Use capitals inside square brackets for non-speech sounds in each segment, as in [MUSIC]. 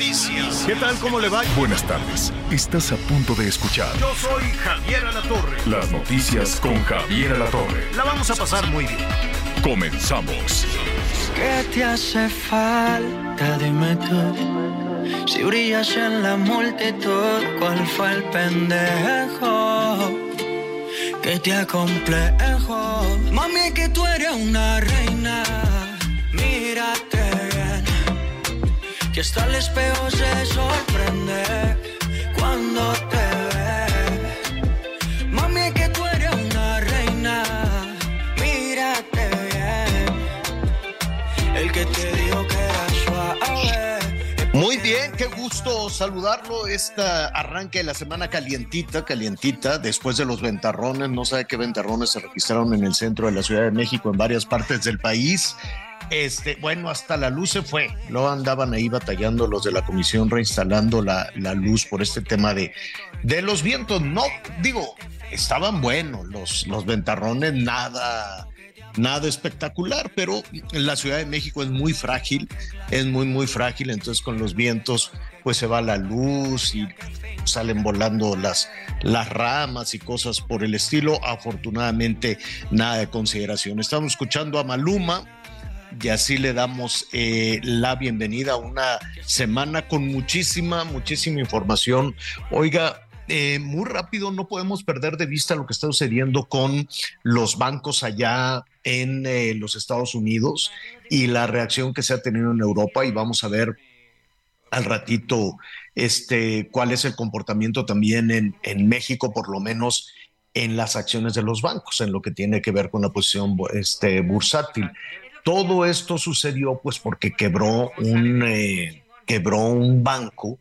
Noticias. ¿Qué tal? ¿Cómo le va? Buenas tardes. Estás a punto de escuchar Yo soy Javier Alatorre. las noticias con Javier Alatorre. La vamos a pasar muy bien. Comenzamos. ¿Qué te hace falta? Dime tú. Si brillas en la multitud, ¿cuál fue el pendejo que te acomplejo? Mami, que tú eres una reina. Mírate bien. Que hasta el espejo se sorprende cuando te ve. Mami, que tú eres una reina. Mírate bien. El que te dijo que era suave. Muy bien, qué gusto saludarlo. Esta arranque de la semana calientita, calientita, después de los ventarrones. No sabe qué ventarrones se registraron en el centro de la Ciudad de México, en varias partes del país. Este, bueno, hasta la luz se fue. No andaban ahí batallando los de la comisión reinstalando la, la luz por este tema de, de los vientos. No, digo, estaban buenos los, los ventarrones, nada, nada espectacular, pero la Ciudad de México es muy frágil, es muy, muy frágil, entonces con los vientos pues se va la luz y salen volando las, las ramas y cosas por el estilo. Afortunadamente, nada de consideración. Estamos escuchando a Maluma y así le damos eh, la bienvenida a una semana con muchísima, muchísima información. Oiga, eh, muy rápido, no podemos perder de vista lo que está sucediendo con los bancos allá en eh, los Estados Unidos y la reacción que se ha tenido en Europa y vamos a ver al ratito este, cuál es el comportamiento también en, en México, por lo menos en las acciones de los bancos, en lo que tiene que ver con la posición este, bursátil. Todo esto sucedió pues porque quebró un, eh, quebró un banco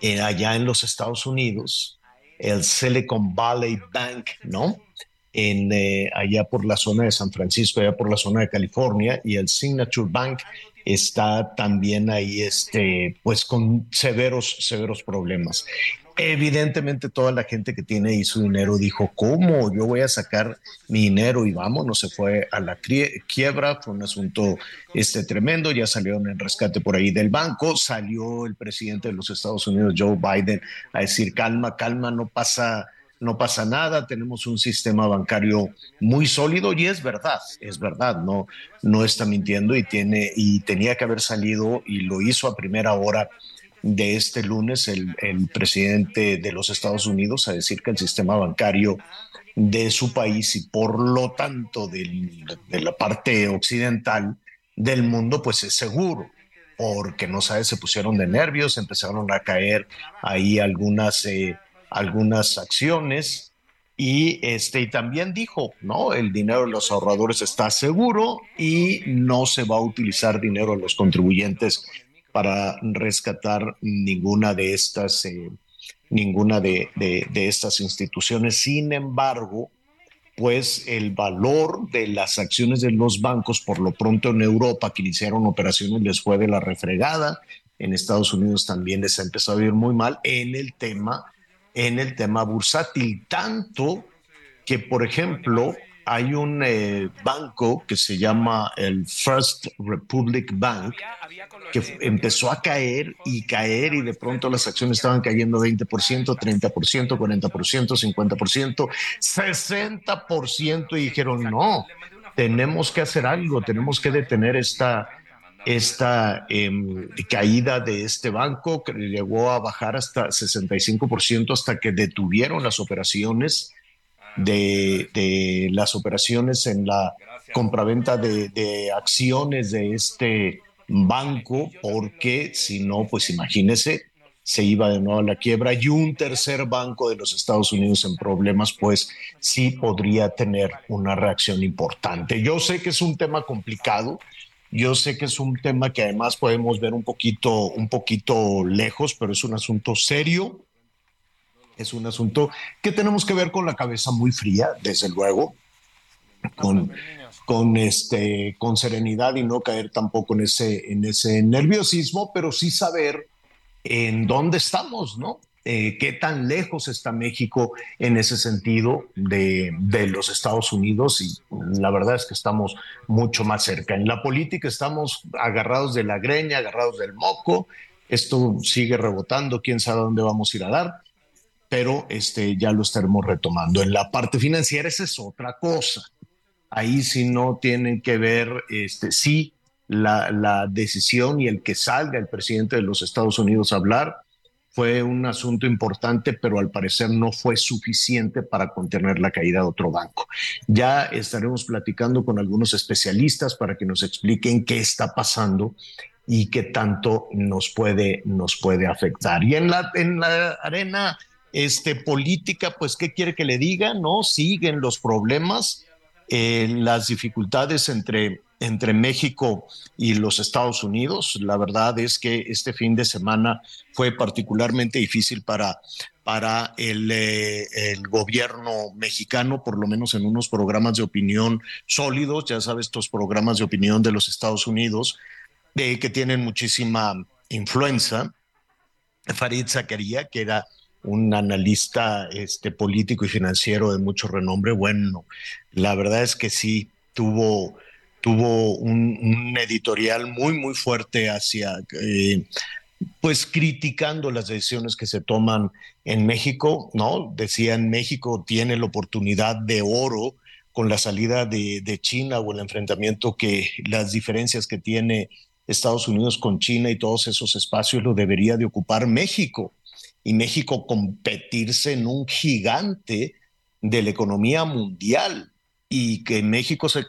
eh, allá en los Estados Unidos, el Silicon Valley Bank, ¿no? En, eh, allá por la zona de San Francisco, allá por la zona de California, y el Signature Bank está también ahí, este, pues con severos, severos problemas. Evidentemente toda la gente que tiene ahí su dinero dijo, ¿cómo? Yo voy a sacar mi dinero y vamos, no se fue a la quiebra, fue un asunto este, tremendo, ya salieron en rescate por ahí del banco, salió el presidente de los Estados Unidos, Joe Biden, a decir, calma, calma, no pasa, no pasa nada, tenemos un sistema bancario muy sólido y es verdad, es verdad, no, no está mintiendo y, tiene, y tenía que haber salido y lo hizo a primera hora de este lunes el, presidente de los Estados Unidos a decir que el sistema bancario de su país y por lo tanto de la parte occidental del mundo pues es seguro porque no sabes se pusieron de nervios empezaron a caer ahí algunas eh, algunas acciones y este y también dijo no el dinero de los ahorradores está seguro y no se va a utilizar dinero de los contribuyentes para rescatar ninguna de estas, eh, ninguna de, de- de estas instituciones. Sin embargo, pues el valor de las acciones de los bancos, por lo pronto en Europa, que iniciaron operaciones, les fue de la refregada. En Estados Unidos también les ha empezado a ir muy mal en el tema, en el tema bursátil, tanto que, por ejemplo, hay un eh, banco que se llama el First Republic Bank, que empezó a caer y caer y de pronto las acciones estaban cayendo 20%, 30%, 40%, 50%, 60% y dijeron, no, tenemos que hacer algo, tenemos que detener esta, esta em, caída de este banco que llegó a bajar hasta 65% hasta que detuvieron las operaciones de, de las operaciones en la compraventa de, de acciones de este banco, porque si no, pues imagínese, se iba de nuevo a la quiebra y un tercer banco de los Estados Unidos en problemas, pues sí podría tener una reacción importante. Yo sé que es un tema complicado, yo sé que es un tema que además podemos ver un poquito, un poquito lejos, pero es un asunto serio, es un asunto que tenemos que ver con la cabeza muy fría, desde luego, con, con, este, con serenidad y no caer tampoco en ese, en ese nerviosismo, pero sí saber en dónde estamos, ¿no? Eh, qué tan lejos está México en ese sentido de, de, los Estados Unidos y la verdad es que estamos mucho más cerca. En la política estamos agarrados de la greña, agarrados del moco, esto sigue rebotando, quién sabe dónde vamos a ir a dar, pero este, ya lo estaremos retomando. En la parte financiera esa es otra cosa. Ahí sí no tienen que ver, este, sí la, decisión y el que salga el presidente de los Estados Unidos a hablar fue un asunto importante, pero al parecer no fue suficiente para contener la caída de otro banco. Ya estaremos platicando con algunos especialistas para que nos expliquen qué está pasando y qué tanto nos puede, nos puede afectar. Y en la, en la arena este, política, pues, ¿qué quiere que le diga? No, siguen los problemas, eh, las dificultades entre entre México y los Estados Unidos. La verdad es que este fin de semana fue particularmente difícil para, para el, eh, el, gobierno mexicano, por lo menos en unos programas de opinión sólidos, ya sabes, estos programas de opinión de los Estados Unidos, de, que tienen muchísima influencia. Farid Zakaria, que era un analista este, político y financiero de mucho renombre, bueno, la verdad es que sí tuvo tuvo un, editorial muy, muy fuerte hacia, eh, pues criticando las decisiones que se toman en México, ¿no? Decían, México tiene la oportunidad de oro con la salida de, de China o el enfrentamiento que las diferencias que tiene Estados Unidos con China y todos esos espacios lo debería de ocupar México y México competirse en un gigante de la economía mundial y que México se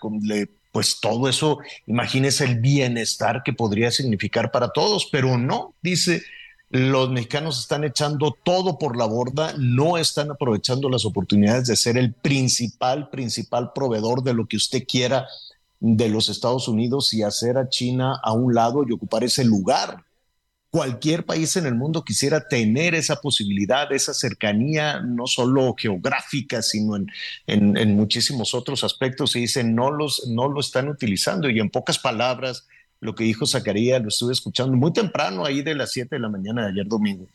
pues todo eso, imagínese el bienestar que podría significar para todos, pero no, dice, los mexicanos están echando todo por la borda, no están aprovechando las oportunidades de ser el principal, principal proveedor de lo que usted quiera de los Estados Unidos y hacer a China a un lado y ocupar ese lugar cualquier país en el mundo quisiera tener esa posibilidad, esa cercanía, no solo geográfica, sino en, en, muchísimos otros aspectos. Y dicen, no, los, no lo están utilizando. Y en pocas palabras, lo que dijo Zacarías, lo estuve escuchando muy temprano, ahí de las 7 de la mañana de ayer domingo.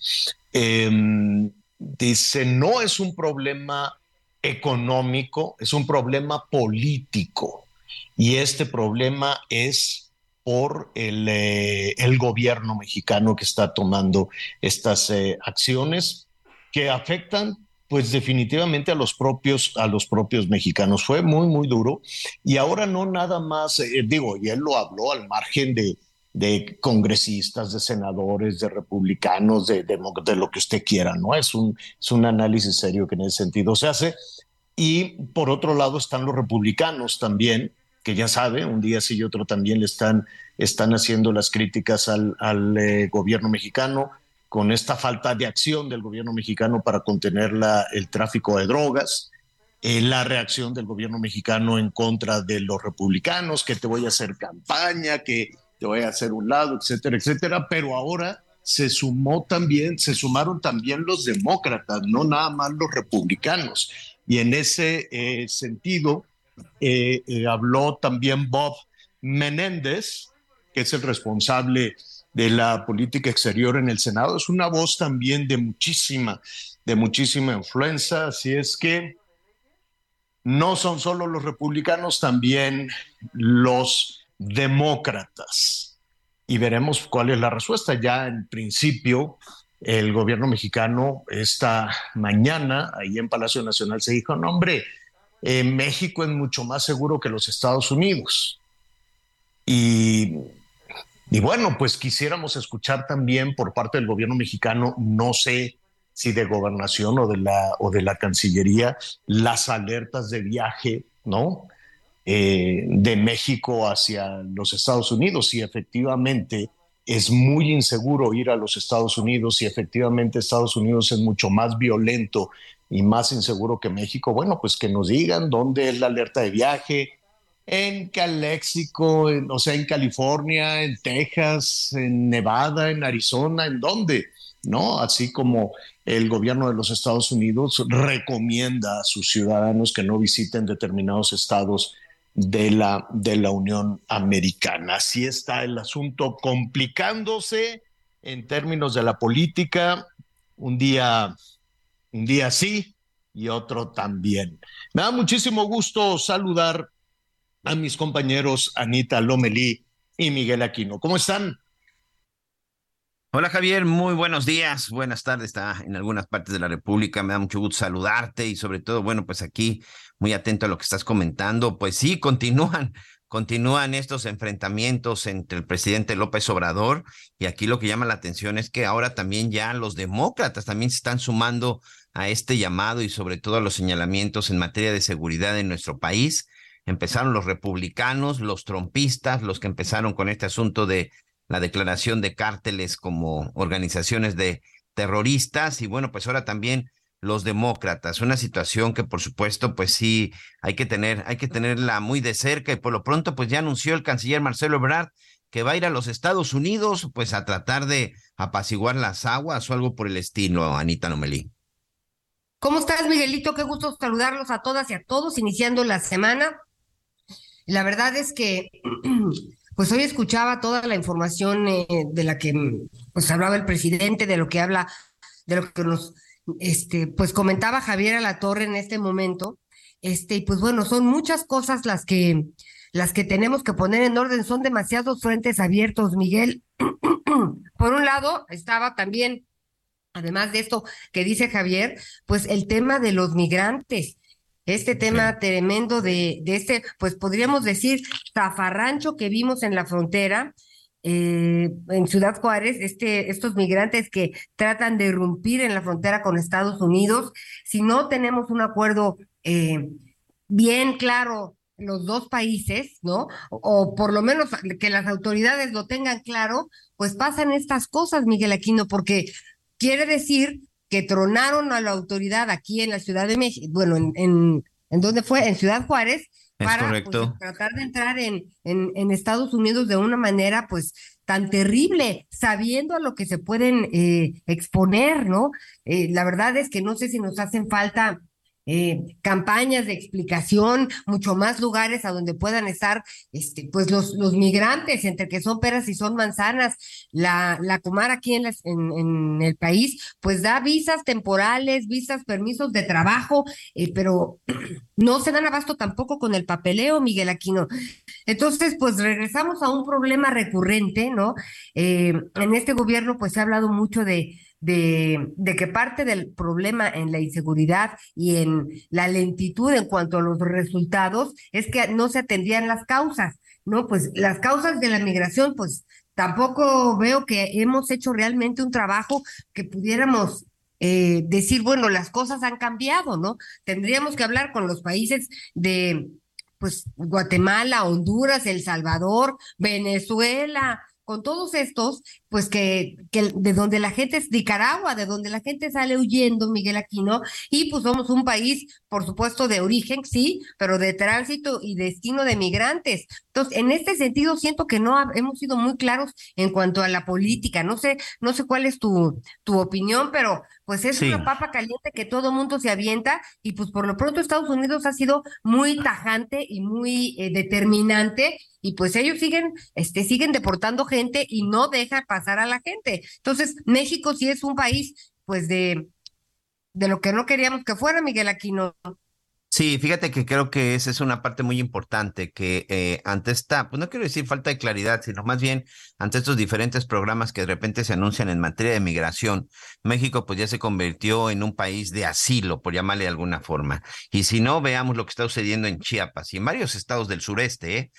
Em, dice, no es un problema económico, es un problema político. Y este problema es por eh, el, gobierno mexicano que está tomando estas eh, acciones que afectan pues definitivamente a los propios a los propios mexicanos. Fue muy muy duro. Y ahora no nada más eh, digo y él lo habló al margen de, de congresistas de senadores de republicanos de, de, de, lo que usted quiera no es un es un análisis serio que en ese sentido se hace. Y por otro lado están los republicanos también que ya sabe, un día sí y otro también le están, están haciendo las críticas al, eh, gobierno mexicano con esta falta de acción del gobierno mexicano para contener la, el tráfico de drogas, eh, la reacción del gobierno mexicano en contra de los republicanos, que te voy a hacer campaña, que te voy a hacer un lado, etcétera, etcétera, pero ahora se sumó también, se sumaron también los demócratas, no nada más los republicanos. Y en ese eh, sentido, eh, eh, habló también Bob Menéndez, que es el responsable de la política exterior en el Senado. Es una voz también de muchísima, de muchísima influencia. Así es que no son solo los republicanos, también los demócratas. Y veremos cuál es la respuesta. Ya en principio, el gobierno mexicano esta mañana, ahí en Palacio Nacional, se dijo, no, hombre, México es mucho más seguro que los Estados Unidos. Y, bueno, pues quisiéramos escuchar también por parte del gobierno mexicano, no sé si de gobernación o de la, o de la Cancillería, las alertas de viaje, ¿no? Eh, de México hacia los Estados Unidos, si efectivamente es muy inseguro ir a los Estados Unidos y efectivamente Estados Unidos es mucho más violento y más inseguro que México, bueno, pues que nos digan dónde es la alerta de viaje, en Calexico, o sea, en California, en Texas, en Nevada, en Arizona, en dónde, ¿no? Así como el gobierno de los Estados Unidos recomienda a sus ciudadanos que no visiten determinados estados de la, de la Unión Americana. Así está el asunto complicándose en términos de la política, un día, un día sí y otro también. Me da muchísimo gusto saludar a mis compañeros Anita Lomelí y Miguel Aquino. ¿Cómo están? Hola Javier, muy buenos días, buenas tardes, está en algunas partes de la República, me da mucho gusto saludarte y sobre todo, bueno, pues aquí muy atento a lo que estás comentando, pues sí, continúan, [LAUGHS] continúan estos enfrentamientos entre el presidente López Obrador y aquí lo que llama la atención es que ahora también ya los demócratas también se están sumando a este llamado y sobre todo a los señalamientos en materia de seguridad en nuestro país. Empezaron los republicanos, los trompistas, los que empezaron con este asunto de la declaración de cárteles como organizaciones de terroristas y bueno, pues ahora también los demócratas, una situación que por supuesto pues sí hay que tener hay que tenerla muy de cerca y por lo pronto pues ya anunció el canciller Marcelo Ebrard que va a ir a los Estados Unidos pues a tratar de apaciguar las aguas o algo por el estilo, Anita Nomelí. ¿Cómo estás, Miguelito? Qué gusto saludarlos a todas y a todos iniciando la semana. La verdad es que [CLEARS THROAT] pues hoy escuchaba toda la información eh, de la que pues hablaba el presidente, de lo que habla, de lo que nos este, pues comentaba Javier a la Torre en este momento. Este, y pues bueno, son muchas cosas las que las que tenemos que poner en orden, son demasiados frentes abiertos, Miguel. [CLEARS THROAT] Por un lado, estaba también, además de esto que dice Javier, pues el tema de los migrantes este tema tremendo de, de este, pues podríamos decir, zafarrancho que vimos en la frontera, eh, en Ciudad Juárez, este, estos migrantes que tratan de irrumpir en la frontera con Estados Unidos, si no tenemos un acuerdo eh, bien claro los dos países, ¿no? O, por lo menos que las autoridades lo tengan claro, pues pasan estas cosas, Miguel Aquino, porque quiere decir que tronaron a la autoridad aquí en la Ciudad de México, bueno, en, en, ¿en dónde fue? En Ciudad Juárez, para pues, tratar de entrar en, en, en, Estados Unidos de una manera pues tan terrible, sabiendo a lo que se pueden eh, exponer, ¿no? Eh, la verdad es que no sé si nos hacen falta eh, campañas de explicación, mucho más lugares a donde puedan estar este, pues los, los migrantes, entre que son peras y son manzanas. La, la Comar aquí en, en, en, el país, pues da visas temporales, visas, permisos de trabajo, eh, pero [CLEARS THROAT] no se dan abasto tampoco con el papeleo, Miguel Aquino. Entonces, pues regresamos a un problema recurrente, ¿no? Eh, en este gobierno, pues se ha hablado mucho de de, de, que parte del problema en la inseguridad y en la lentitud en cuanto a los resultados es que no se atendían las causas, ¿no? Pues las causas de la migración, pues tampoco veo que hemos hecho realmente un trabajo que pudiéramos eh, decir, bueno, las cosas han cambiado, ¿no? Tendríamos que hablar con los países de, pues, Guatemala, Honduras, El Salvador, Venezuela, con todos estos, pues que, que de donde la gente es Nicaragua, de donde la gente sale huyendo, Miguel Aquino, y pues somos un país, por supuesto, de origen, sí, pero de tránsito y destino de migrantes. Entonces, en este sentido, siento que no hemos sido muy claros en cuanto a la política. No sé, no sé cuál es tu, tu opinión, pero pues es una papa caliente que todo mundo se avienta y pues por lo pronto Estados Unidos ha sido muy tajante y muy eh, determinante y pues ellos siguen, este, siguen deportando gente y no deja pasar a la gente. Entonces, México sí es un país, pues, de, de lo que no queríamos que fuera, Miguel Aquino. Sí, fíjate que creo que esa es una parte muy importante, que eh, ante esta, pues no quiero decir falta de claridad, sino más bien ante estos diferentes programas que de repente se anuncian en materia de migración, México pues ya se convirtió en un país de asilo, por llamarle de alguna forma. Y si no, veamos lo que está sucediendo en Chiapas y en varios estados del sureste, ¿eh?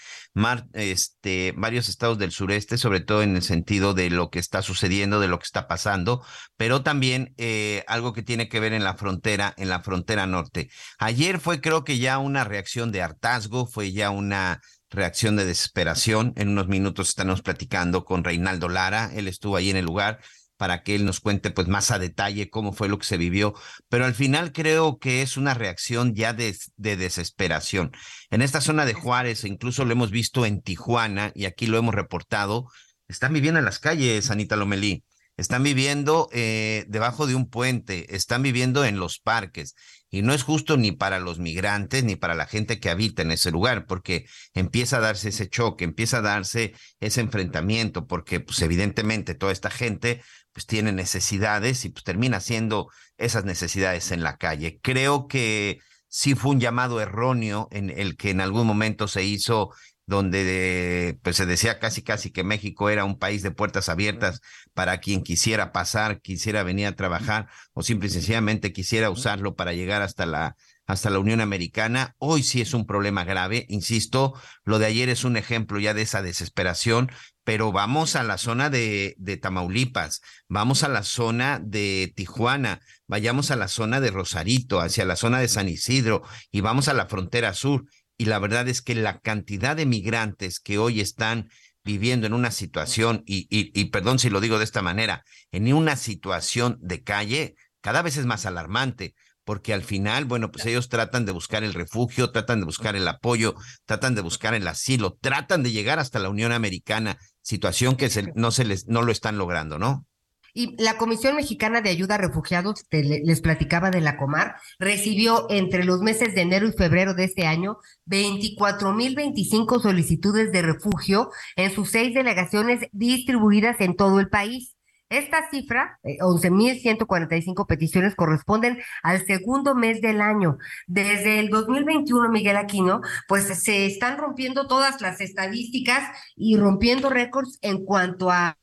Este, varios estados del sureste, sobre todo en el sentido de lo que está sucediendo, de lo que está pasando, pero también eh, algo que tiene que ver en la frontera, en la frontera norte. Ayer fue creo que ya una reacción de hartazgo, fue ya una reacción de desesperación. En unos minutos estaremos platicando con Reinaldo Lara, él estuvo ahí en el lugar para que él nos cuente pues más a detalle cómo fue lo que se vivió, pero al final creo que es una reacción ya de, de, desesperación. En esta zona de Juárez, incluso lo hemos visto en Tijuana y aquí lo hemos reportado, están viviendo en las calles, Anita Lomelí, están viviendo eh, debajo de un puente, están viviendo en los parques. Y no es justo ni para los migrantes ni para la gente que habita en ese lugar, porque empieza a darse ese choque, empieza a darse ese enfrentamiento, porque pues evidentemente toda esta gente pues tiene necesidades y pues termina haciendo esas necesidades en la calle. Creo que sí fue un llamado erróneo en el que en algún momento se hizo donde pues se decía casi casi que México era un país de puertas abiertas para quien quisiera pasar, quisiera venir a trabajar o simple y sencillamente quisiera usarlo para llegar hasta la hasta la Unión Americana. Hoy sí es un problema grave, insisto, lo de ayer es un ejemplo ya de esa desesperación, pero vamos a la zona de, de Tamaulipas, vamos a la zona de Tijuana, vayamos a la zona de Rosarito, hacia la zona de San Isidro y vamos a la frontera sur y la verdad es que la cantidad de migrantes que hoy están viviendo en una situación, y, y, perdón si lo digo de esta manera, en una situación de calle, cada vez es más alarmante, porque al final, bueno, pues ellos tratan de buscar el refugio, tratan de buscar el apoyo, tratan de buscar el asilo, tratan de llegar hasta la Unión Americana, situación que no se les, no lo están logrando, ¿no? Y la Comisión Mexicana de Ayuda a Refugiados, les platicaba de la Comar, recibió entre los meses de enero y febrero de este año 24.025 solicitudes de refugio en sus seis delegaciones distribuidas en todo el país. Esta cifra, 11.145 eh, peticiones, corresponden al segundo mes del año. Desde el 2021, Miguel Aquino, pues se están rompiendo todas las estadísticas y rompiendo récords en cuanto a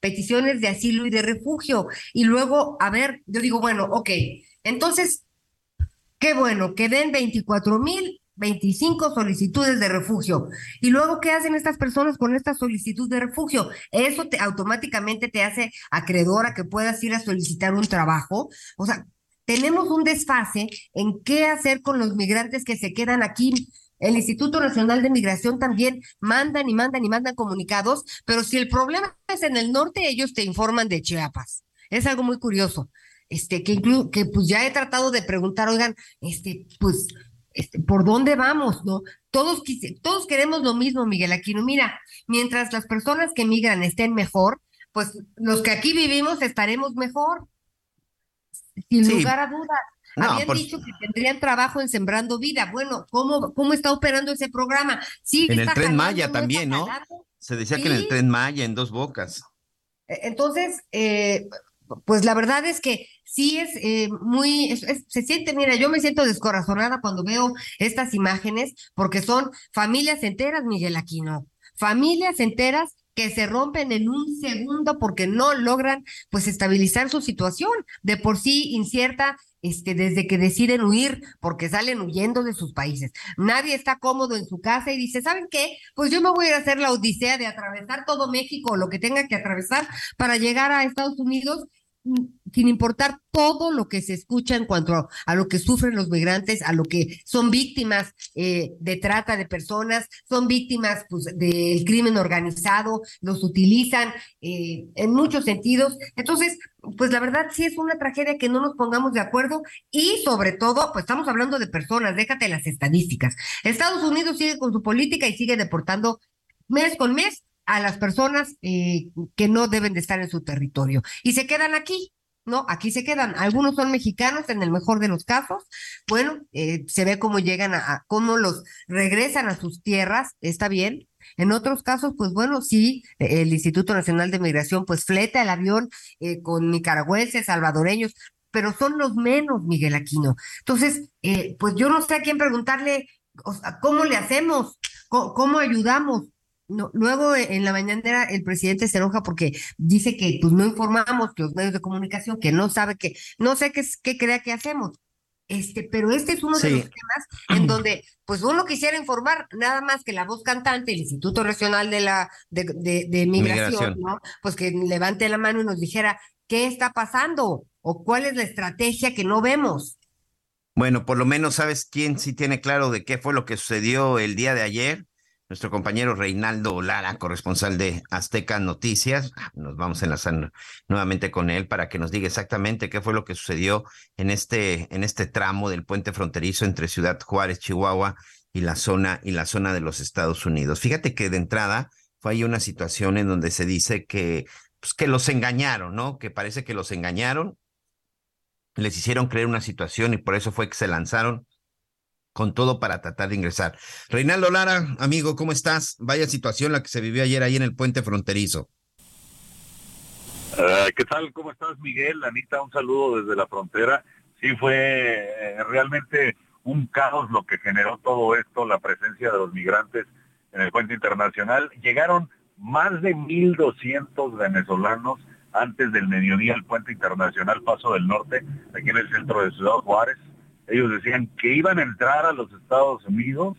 peticiones de asilo y de refugio. Y luego, a ver, yo digo, bueno, ok, entonces, qué bueno, que den 24 mil 25 solicitudes de refugio. Y luego, ¿qué hacen estas personas con esta solicitud de refugio? Eso te, automáticamente te hace acreedor a que puedas ir a solicitar un trabajo. O sea, tenemos un desfase en qué hacer con los migrantes que se quedan aquí el Instituto Nacional de Migración también mandan y mandan y mandan comunicados, pero si el problema es en el norte, ellos te informan de Chiapas. Es algo muy curioso. Este, que incluso, que pues ya he tratado de preguntar, oigan, este, pues, este, ¿por dónde vamos? ¿No? Todos, todos queremos lo mismo, Miguel Aquino. Mira, mientras las personas que migran estén mejor, pues los que aquí vivimos estaremos mejor. Sin lugar a dudas. Habían dicho que tendrían trabajo en Sembrando Vida. Bueno, ¿cómo, cómo está operando ese programa? Sí, en el Tren Maya también, ¿no? Se decía que en el Tren Maya, en dos bocas. E, entonces, eh, pues la verdad es que sí es eh, muy, se siente, mira, yo me siento descorazonada cuando veo estas imágenes porque son familias enteras, Miguel Aquino, familias enteras que se rompen en un segundo porque no logran pues estabilizar su situación de por sí incierta este, desde que deciden huir, porque salen huyendo de sus países. Nadie está cómodo en su casa y dice, ¿saben qué? Pues yo me voy a a hacer la odisea de atravesar todo México o lo que tenga que atravesar para llegar a Estados Unidos sin importar todo lo que se escucha en cuanto a, lo que sufren los migrantes, a lo que son víctimas eh, de trata de personas, son víctimas pues, del crimen organizado, los utilizan eh, en muchos sentidos. Entonces, pues la verdad sí es una tragedia que no nos pongamos de acuerdo y sobre todo, pues estamos hablando de personas, déjate las estadísticas. Estados Unidos sigue con su política y sigue deportando mes con mes a las personas eh, que no deben de estar en su territorio y se quedan aquí. ¿no? Aquí se quedan. Algunos son mexicanos en el mejor de los casos. Bueno, eh, se ve cómo llegan a, cómo los regresan a sus tierras, está bien. En otros casos, pues bueno, sí, el Instituto Nacional de Migración pues fleta el avión eh, con nicaragüenses, salvadoreños, pero son los menos, Miguel Aquino. Entonces, pues yo no sé a quién preguntarle, ¿cómo le hacemos? cómo ayudamos? No, luego eh, en la mañana el presidente se enoja porque dice que pues no informamos que los medios de comunicación, que no sabe que, no sé qué, qué crea que hacemos. Este, pero este es uno de los temas en [CLEARS THROAT] donde pues uno quisiera informar nada más que la voz cantante, el Instituto Nacional de la de, de, Migración, ¿no? Pues que levante la mano y nos dijera qué está pasando o cuál es la estrategia que no vemos. Bueno, por lo menos sabes quién sí tiene claro de qué fue lo que sucedió el día de ayer nuestro compañero Reinaldo Lara, corresponsal de Azteca Noticias. Nos vamos a enlazar nuevamente con él para que nos diga exactamente qué fue lo que sucedió en este, en este tramo del puente fronterizo entre Ciudad Juárez, Chihuahua y la zona, y la zona de los Estados Unidos. Fíjate que de entrada fue ahí una situación en donde se dice que, pues, que los engañaron, ¿no? Que parece que los engañaron, les hicieron creer una situación y por eso fue que se lanzaron con todo para tratar de ingresar. Reinaldo Lara, amigo, ¿cómo estás? Vaya situación la que se vivió ayer ahí en el puente fronterizo. Uh, ¿Qué tal? ¿Cómo estás, Miguel? Anita, un saludo desde la frontera. Sí, fue eh, realmente un caos lo que generó todo esto, la presencia de los migrantes en el puente internacional. Llegaron más de 1.200 venezolanos antes del mediodía al puente internacional Paso del Norte, aquí en el centro de Ciudad Juárez ellos decían que iban a entrar a los Estados Unidos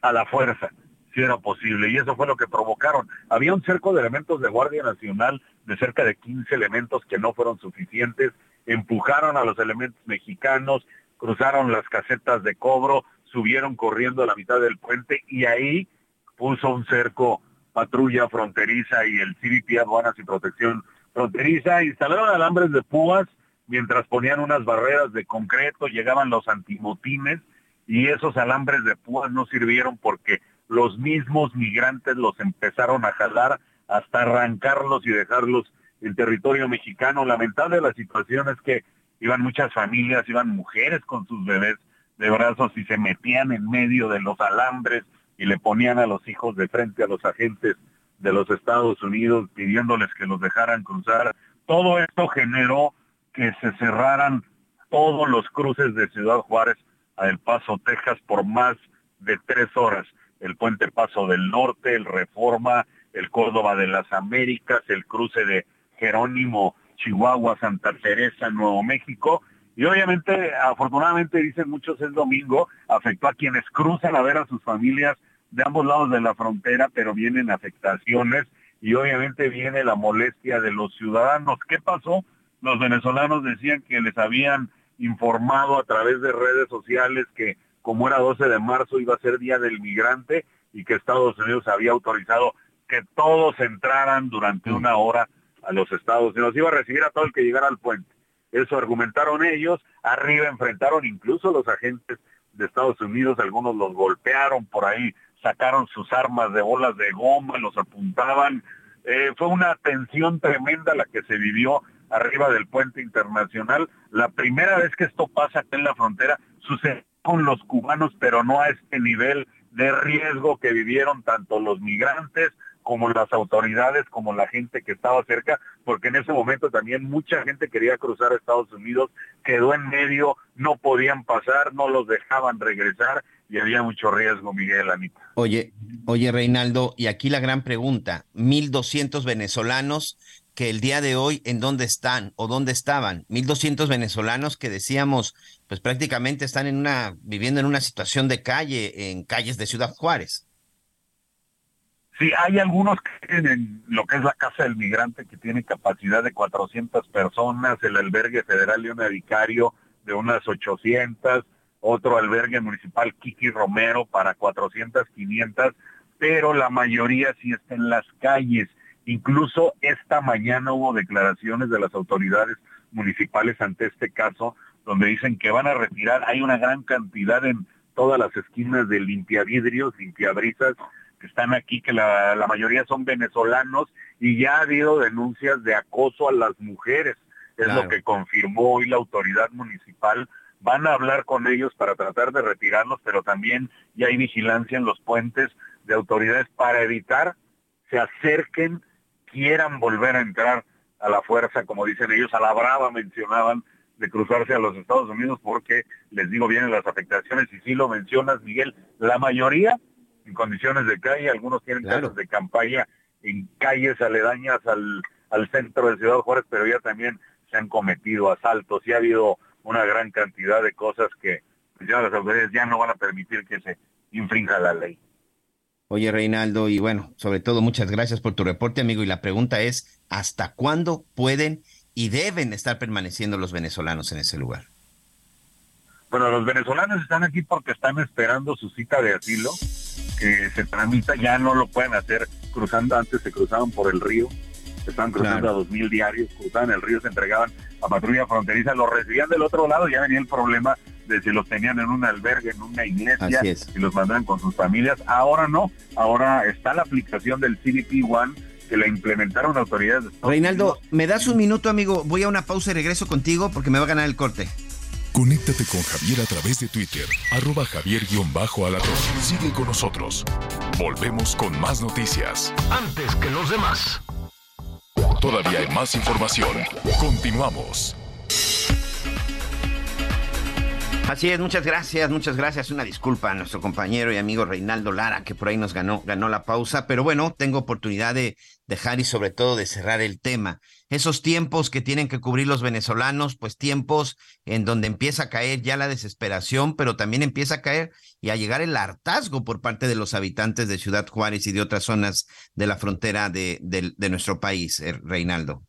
a la fuerza, si era posible, y eso fue lo que provocaron. Había un cerco de elementos de Guardia Nacional de cerca de 15 elementos que no fueron suficientes, empujaron a los elementos mexicanos, cruzaron las casetas de cobro, subieron corriendo a la mitad del puente y ahí puso un cerco patrulla fronteriza y el CBP Aduanas y Protección Fronteriza, instalaron alambres de púas mientras ponían unas barreras de concreto, llegaban los antimotines y esos alambres de púas no sirvieron porque los mismos migrantes los empezaron a jalar hasta arrancarlos y dejarlos en territorio mexicano. Lamentable la situación es que iban muchas familias, iban mujeres con sus bebés de brazos y se metían en medio de los alambres y le ponían a los hijos de frente a los agentes de los Estados Unidos pidiéndoles que los dejaran cruzar. Todo esto generó que se cerraran todos los cruces de Ciudad Juárez a El Paso, Texas, por más de tres horas. El puente Paso del Norte, el Reforma, el Córdoba de las Américas, el cruce de Jerónimo, Chihuahua, Santa Teresa, Nuevo México. Y obviamente, afortunadamente, dicen muchos, es domingo, afectó a quienes cruzan a ver a sus familias de ambos lados de la frontera, pero vienen afectaciones y obviamente viene la molestia de los ciudadanos. ¿Qué pasó? Los venezolanos decían que les habían informado a través de redes sociales que como era 12 de marzo iba a ser Día del Migrante y que Estados Unidos había autorizado que todos entraran durante una hora a los Estados Unidos. Iba a recibir a todo el que llegara al puente. Eso argumentaron ellos. Arriba enfrentaron incluso los agentes de Estados Unidos. Algunos los golpearon por ahí, sacaron sus armas de bolas de goma, los apuntaban. Eh, fue una tensión tremenda la que se vivió arriba del puente internacional. La primera vez que esto pasa en la frontera sucede con los cubanos, pero no a este nivel de riesgo que vivieron tanto los migrantes como las autoridades, como la gente que estaba cerca, porque en ese momento también mucha gente quería cruzar a Estados Unidos, quedó en medio, no podían pasar, no los dejaban regresar y había mucho riesgo, Miguel Anita. Oye, oye Reinaldo, y aquí la gran pregunta, 1.200 venezolanos que el día de hoy en dónde están o dónde estaban. 1.200 venezolanos que decíamos, pues prácticamente están en una, viviendo en una situación de calle, en calles de Ciudad Juárez. Sí, hay algunos que tienen lo que es la Casa del Migrante, que tiene capacidad de 400 personas, el albergue federal Leona Vicario de unas 800, otro albergue municipal Kiki Romero para 400, 500, pero la mayoría sí está en las calles Incluso esta mañana hubo declaraciones de las autoridades municipales ante este caso, donde dicen que van a retirar, hay una gran cantidad en todas las esquinas de limpiavidrios, limpiabrisas, que están aquí, que la, la mayoría son venezolanos, y ya ha habido denuncias de acoso a las mujeres, es lo que confirmó hoy la autoridad municipal. Van a hablar con ellos para tratar de retirarlos, pero también ya hay vigilancia en los puentes de autoridades para evitar se acerquen quieran volver a entrar a la fuerza, como dicen ellos, a la brava mencionaban de cruzarse a los Estados Unidos porque les digo vienen las afectaciones y si lo mencionas Miguel, la mayoría en condiciones de calle, algunos tienen casas de campaña en calles aledañas al, al centro de Ciudad Juárez, pero ya también se han cometido asaltos y ha habido una gran cantidad de cosas que ya las autoridades ya no van a permitir que se infrinja la ley. Oye, Reinaldo, y bueno, sobre todo muchas gracias por tu reporte, amigo. Y la pregunta es, ¿hasta cuándo pueden y deben estar permaneciendo los venezolanos en ese lugar? Bueno, los venezolanos están aquí porque están esperando su cita de asilo que se tramita, ya no lo pueden hacer cruzando, antes se cruzaban por el río, estaban cruzando a dos mil diarios, cruzaban el río, se entregaban a patrulla fronteriza, los recibían del otro lado, ya venía el problema de si los tenían en un albergue, en una iglesia, y los mandaban con sus familias. Ahora no, ahora está la aplicación del CDP One que la implementaron autoridades. De Reinaldo, ¿me das un minuto, amigo? Voy a una pausa y regreso contigo porque me va a ganar el corte. Conéctate con Javier a través de Twitter, arroba javier-alatón. Sigue con nosotros. Volvemos con más noticias. Antes que los demás. Todavía hay más información. Continuamos. Así es, muchas gracias, muchas gracias. Una disculpa a nuestro compañero y amigo Reinaldo Lara, que por ahí nos ganó, ganó la pausa, pero bueno, tengo oportunidad de dejar y sobre todo de cerrar el tema. Esos tiempos que tienen que cubrir los venezolanos, pues tiempos en donde empieza a caer ya la desesperación, pero también empieza a caer y a llegar el hartazgo por parte de los habitantes de Ciudad Juárez y de otras zonas de la frontera de, de nuestro país, eh, Reinaldo.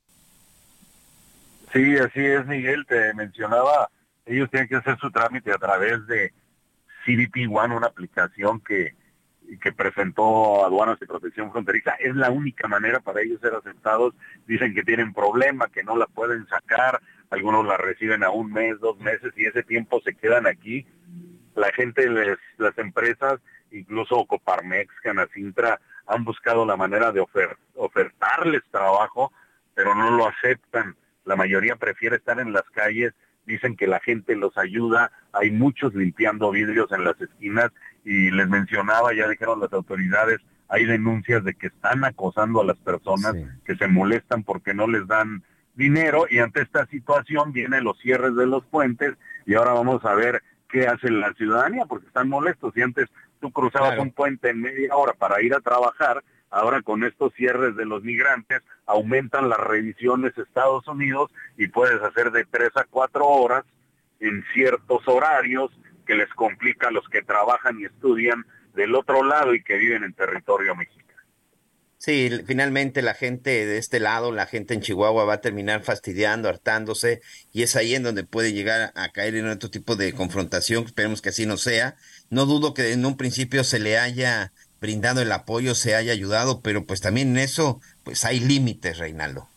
Sí, así es, Miguel, te mencionaba ellos tienen que hacer su trámite a través de CBP One, una aplicación que, que presentó Aduanas y Protección Fronteriza. Es la única manera para ellos ser aceptados. Dicen que tienen problema, que no la pueden sacar. Algunos la reciben a un mes, dos meses y ese tiempo se quedan aquí. La gente, les, las empresas, incluso Coparmex, Canacintra, han buscado la manera de ofertarles trabajo, pero no lo aceptan. La mayoría prefiere estar en las calles dicen que la gente los ayuda, hay muchos limpiando vidrios en las esquinas y les mencionaba, ya dijeron las autoridades, hay denuncias de que están acosando a las personas que se molestan porque no les dan dinero y ante esta situación vienen los cierres de los puentes y ahora vamos a ver qué hace la ciudadanía porque están molestos y antes tú cruzabas un puente en media hora para ir a trabajar Ahora con estos cierres de los migrantes aumentan las revisiones Estados Unidos y puedes hacer de tres a cuatro horas en ciertos horarios que les complica a los que trabajan y estudian del otro lado y que viven en territorio mexicano. Sí, finalmente la gente de este lado, la gente en Chihuahua va a terminar fastidiando, hartándose, y es ahí en donde puede llegar a caer en otro tipo de confrontación. Esperemos que así no sea. No dudo que en un principio se le haya brindado el apoyo, se haya ayudado, pero pues también en eso pues hay límites, Reinaldo.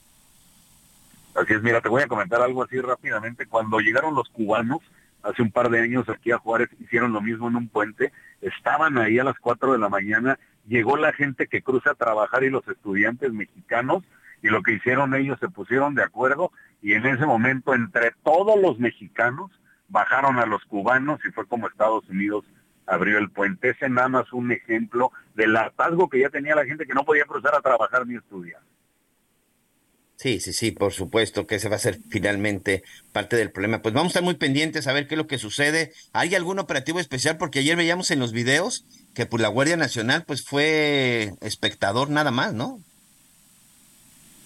Así es, mira, te voy a comentar algo así rápidamente. Cuando llegaron los cubanos, hace un par de años aquí a Juárez, hicieron lo mismo en un puente, estaban ahí a las 4 de la mañana, llegó la gente que cruza a trabajar y los estudiantes mexicanos, y lo que hicieron ellos se pusieron de acuerdo, y en ese momento entre todos los mexicanos bajaron a los cubanos y fue como Estados Unidos abrió el puente. Ese nada más un ejemplo del hartazgo que ya tenía la gente que no podía cruzar a trabajar ni estudiar. Sí, sí, sí, por supuesto que ese va a ser finalmente parte del problema. Pues vamos a estar muy pendientes a ver qué es lo que sucede. ¿Hay algún operativo especial? Porque ayer veíamos en los videos que pues la Guardia Nacional pues fue espectador nada más, ¿no?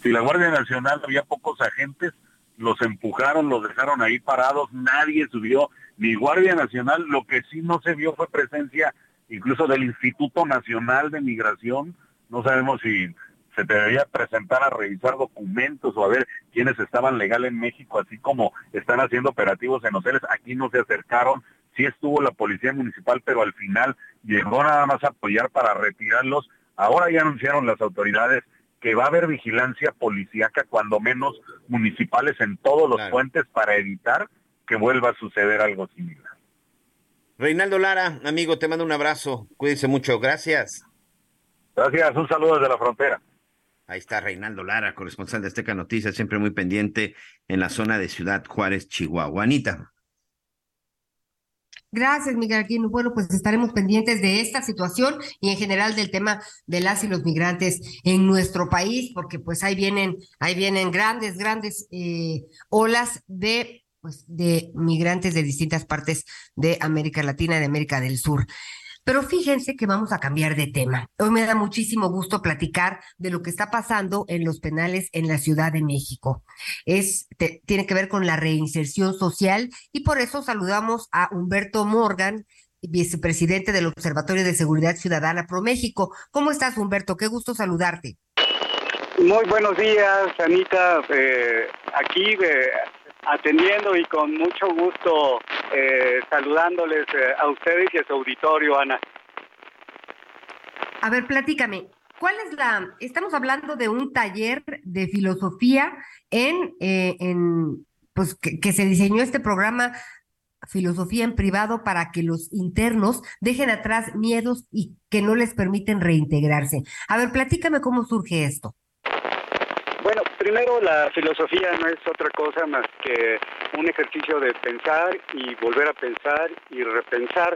Sí, la Guardia Nacional había pocos agentes, los empujaron, los dejaron ahí parados, nadie subió ni Guardia Nacional, lo que sí no se vio fue presencia incluso del Instituto Nacional de Migración, no sabemos si se debería presentar a revisar documentos o a ver quiénes estaban legal en México, así como están haciendo operativos en hoteles, aquí no se acercaron, sí estuvo la policía municipal, pero al final llegó nada más a apoyar para retirarlos. Ahora ya anunciaron las autoridades que va a haber vigilancia policíaca, cuando menos municipales en todos los puentes para evitar que vuelva a suceder algo similar. Reinaldo Lara, amigo, te mando un abrazo. Cuídense mucho. Gracias. Gracias. Un saludo desde la frontera. Ahí está Reinaldo Lara, corresponsal de Azteca Noticias, siempre muy pendiente en la zona de Ciudad Juárez, Chihuahua. Anita. Gracias, Miguel Aquino. Bueno, pues estaremos pendientes de esta situación y en general del tema de las y los migrantes en nuestro país, porque pues ahí vienen, ahí vienen grandes, grandes eh, olas de pues, de migrantes de distintas partes de América Latina de América del Sur. Pero fíjense que vamos a cambiar de tema. Hoy me da muchísimo gusto platicar de lo que está pasando en los penales en la Ciudad de México. Es, tiene que ver con la reinserción social y por eso saludamos a Humberto Morgan, vicepresidente del Observatorio de Seguridad Ciudadana Pro México. ¿Cómo estás, Humberto? Qué gusto saludarte. Muy buenos días, Anita. Eh, aquí eh, atendiendo y con mucho gusto eh, saludándoles eh, a ustedes y a su auditorio, Ana. A ver, platícame, ¿cuál es la, estamos hablando de un taller de filosofía en, eh, en pues que, que se diseñó este programa filosofía en privado para que los internos dejen atrás miedos y que no les permiten reintegrarse. A ver, platícame cómo surge esto. Primero la filosofía no es otra cosa más que un ejercicio de pensar y volver a pensar y repensar.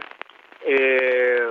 Eh,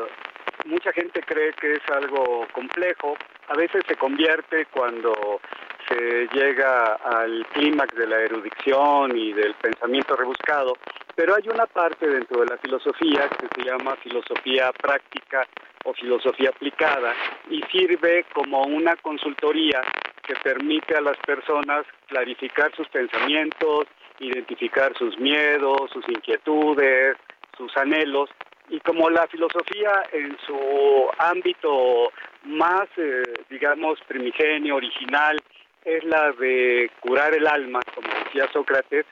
mucha gente cree que es algo complejo, a veces se convierte cuando se llega al clímax de la erudición y del pensamiento rebuscado, pero hay una parte dentro de la filosofía que se llama filosofía práctica o filosofía aplicada y sirve como una consultoría que permite a las personas clarificar sus pensamientos, identificar sus miedos, sus inquietudes, sus anhelos. Y como la filosofía en su ámbito más, eh, digamos, primigenio, original, es la de curar el alma, como decía Sócrates,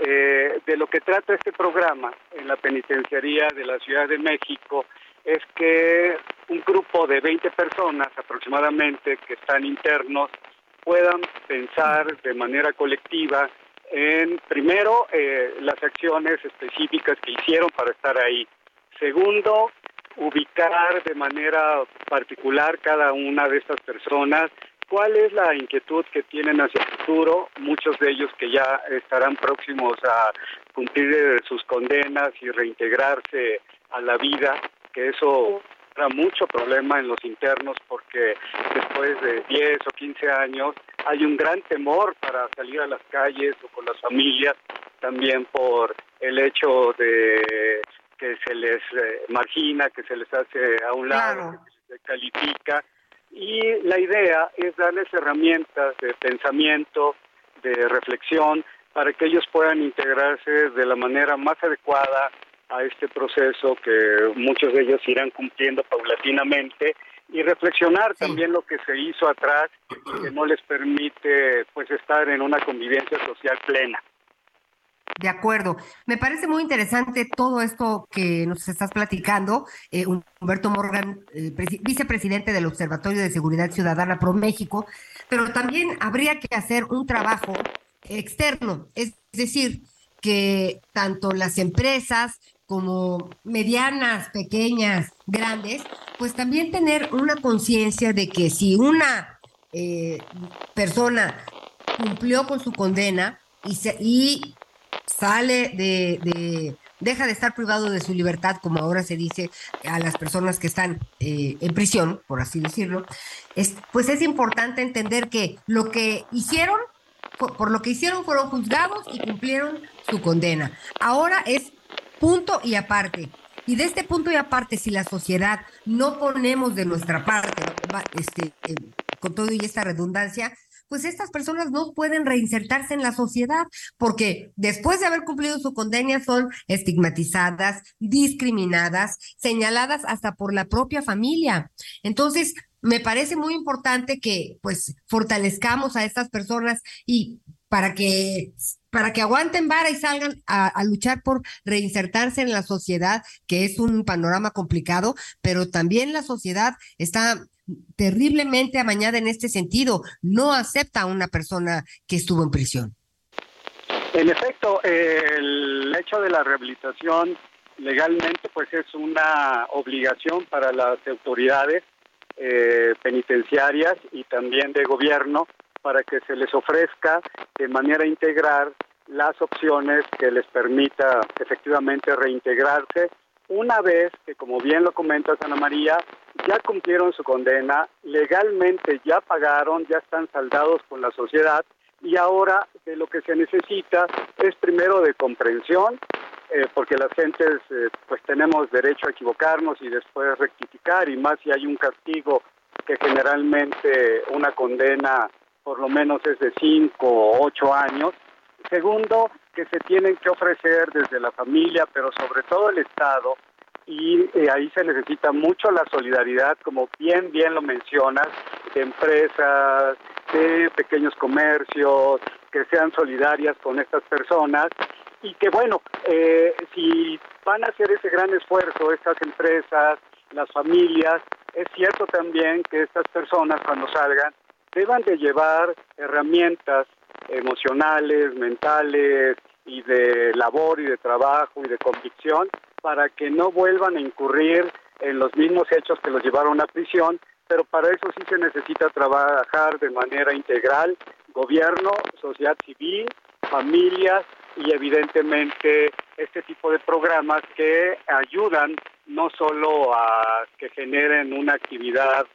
eh, de lo que trata este programa en la penitenciaría de la Ciudad de México es que un grupo de 20 personas aproximadamente que están internos puedan pensar de manera colectiva en, primero, eh, las acciones específicas que hicieron para estar ahí. Segundo, ubicar de manera particular cada una de estas personas cuál es la inquietud que tienen hacia el futuro, muchos de ellos que ya estarán próximos a cumplir sus condenas y reintegrarse a la vida, que eso mucho problema en los internos porque después de 10 o 15 años hay un gran temor para salir a las calles o con las familias, también por el hecho de que se les eh, margina, que se les hace a un lado, que se les califica. Y la idea es darles herramientas de pensamiento, de reflexión, para que ellos puedan integrarse de la manera más adecuada a este proceso que muchos de ellos irán cumpliendo paulatinamente y reflexionar también lo que se hizo atrás que no les permite pues estar en una convivencia social plena. De acuerdo. Me parece muy interesante todo esto que nos estás platicando. Eh, Humberto Morgan, eh, vicepresidente del Observatorio de Seguridad Ciudadana Pro México, pero también habría que hacer un trabajo externo, es decir, que tanto las empresas como medianas, pequeñas, grandes, pues también tener una conciencia de que si una eh, persona cumplió con su condena y, se, y sale de, deja de estar privado de su libertad, como ahora se dice a las personas que están eh, en prisión, por así decirlo, es, pues es importante entender que lo que hicieron, por, lo que hicieron fueron juzgados y cumplieron su condena. Ahora es punto y aparte. Y de este punto y aparte, si la sociedad no ponemos de nuestra parte, este, eh, con todo y esta redundancia, pues estas personas no pueden reinsertarse en la sociedad porque después de haber cumplido su condena son estigmatizadas, discriminadas, señaladas hasta por la propia familia. Entonces, me parece muy importante que pues fortalezcamos a estas personas y para que para que aguanten vara y salgan a, luchar por reinsertarse en la sociedad, que es un panorama complicado, pero también la sociedad está terriblemente amañada en este sentido. No acepta a una persona que estuvo en prisión. En efecto, el hecho de la rehabilitación legalmente pues es una obligación para las autoridades eh, penitenciarias y también de gobierno para que se les ofrezca de manera integral las opciones que les permita efectivamente reintegrarse una vez que, como bien lo comenta Ana María, ya cumplieron su condena, legalmente ya pagaron, ya están saldados con la sociedad y ahora de lo que se necesita es primero de comprensión, eh, porque las gentes eh, pues tenemos derecho a equivocarnos y después rectificar y más si hay un castigo que generalmente una condena por lo menos es de cinco o ocho años. Segundo, que se tienen que ofrecer desde la familia, pero sobre todo el Estado, y eh, ahí se necesita mucho la solidaridad, como bien, bien lo mencionas, de empresas, de pequeños comercios, que sean solidarias con estas personas y que bueno, eh, si van a hacer ese gran esfuerzo estas empresas las familias. Es cierto también que estas personas cuando salgan deban de llevar herramientas emocionales, mentales y de labor y de trabajo y de convicción para que no vuelvan a incurrir en los mismos hechos que los llevaron a prisión, pero para eso sí se necesita trabajar de manera integral, gobierno, sociedad civil, familias y evidentemente este tipo de programas que ayudan no solo a que generen una actividad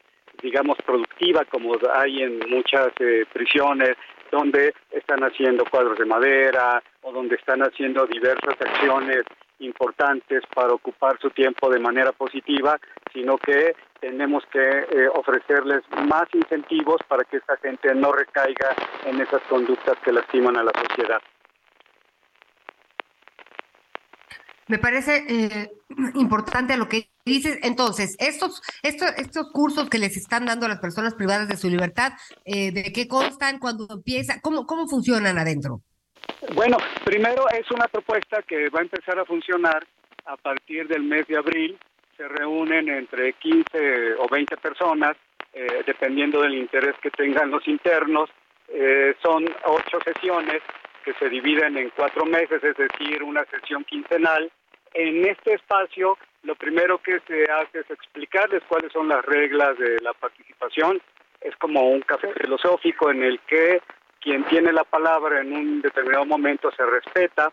digamos productiva como hay en muchas eh, prisiones donde están haciendo cuadros de madera o donde están haciendo diversas acciones importantes para ocupar su tiempo de manera positiva, sino que tenemos que eh, ofrecerles más incentivos para que esta gente no recaiga en esas conductas que lastiman a la sociedad. Me parece eh, importante lo que dices. Entonces, estos, estos, estos cursos que les están dando a las personas privadas de su libertad, eh, ¿de qué constan? cuando empieza? ¿Cómo, ¿Cómo funcionan adentro? Bueno, primero es una propuesta que va a empezar a funcionar a partir del mes de abril. Se reúnen entre 15 o 20 personas, eh, dependiendo del interés que tengan los internos. son ocho sesiones que se dividen en cuatro meses, es decir, una sesión quincenal en este espacio, lo primero que se hace es explicarles cuáles son las reglas de la participación. Es como un café filosófico en el que quien tiene la palabra en un determinado momento se respeta,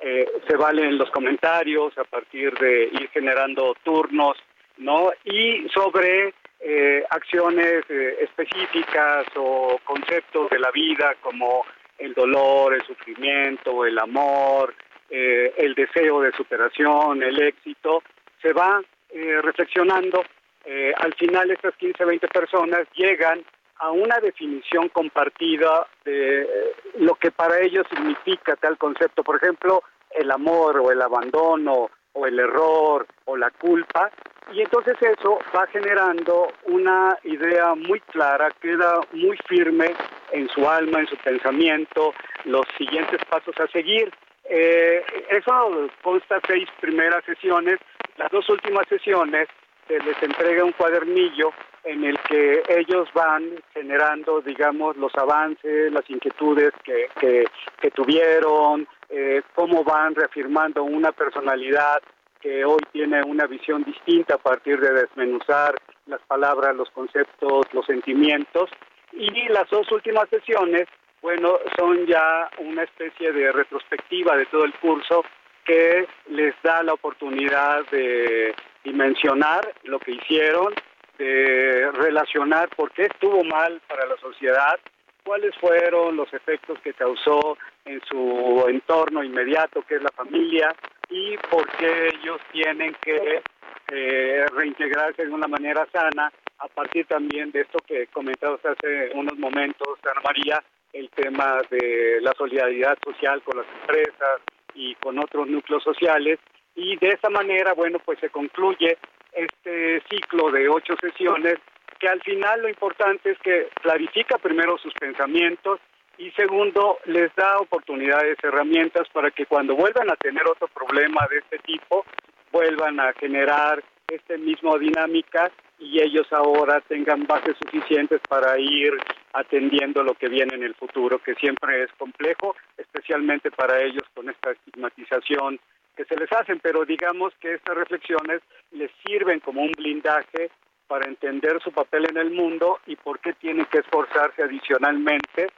eh, se valen los comentarios a partir de ir generando turnos, ¿no? Y sobre eh, acciones eh, específicas o conceptos de la vida como el dolor, el sufrimiento, el amor, eh, el deseo de superación, el éxito, se va eh, reflexionando. Eh, al final estas 15, 20 personas llegan a una definición compartida de lo que para ellos significa tal concepto. Por ejemplo, el amor o el abandono o el error o la culpa. Y entonces eso va generando una idea muy clara, queda muy firme en su alma, en su pensamiento, los siguientes pasos a seguir. Eh, eso consta seis primeras sesiones. Las dos últimas sesiones se les entrega un cuadernillo en el que ellos van generando, digamos, los avances, las inquietudes que, tuvieron, eh, cómo van reafirmando una personalidad que hoy tiene una visión distinta a partir de desmenuzar las palabras, los conceptos, los sentimientos. Y las dos últimas sesiones bueno, son ya una especie de retrospectiva de todo el curso que les da la oportunidad de dimensionar lo que hicieron, de relacionar por qué estuvo mal para la sociedad, cuáles fueron los efectos que causó en su entorno inmediato, que es la familia, y por qué ellos tienen que eh, reintegrarse de una manera sana a partir también de esto que comentabas hace unos momentos, Ana María, el tema de la solidaridad social con las empresas y con otros núcleos sociales. Y de esa manera, bueno, pues se concluye este ciclo de ocho sesiones que al final lo importante es que clarifica primero sus pensamientos y segundo les da oportunidades, herramientas para que cuando vuelvan a tener otro problema de este tipo, vuelvan a generar este mismo dinámica y ellos ahora tengan bases suficientes para ir atendiendo lo que viene en el futuro, que siempre es complejo, especialmente para ellos con esta estigmatización que se les hacen, pero digamos que estas reflexiones les sirven como un blindaje para entender su papel en el mundo y por qué tienen que esforzarse adicionalmente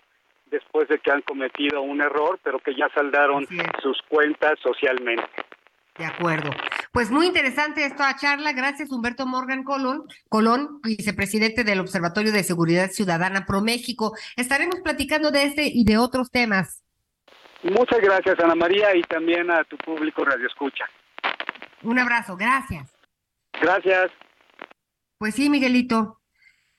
después de que han cometido un error, pero que ya saldaron sus cuentas socialmente. De acuerdo. Pues muy interesante esta charla. Gracias, Humberto Morgan Colón, Colón, vicepresidente del Observatorio de Seguridad Ciudadana ProMéxico. Estaremos platicando de este y de otros temas. Muchas gracias, Ana María, y también a tu público Radio Escucha. Un abrazo, gracias. Gracias. Pues sí, Miguelito.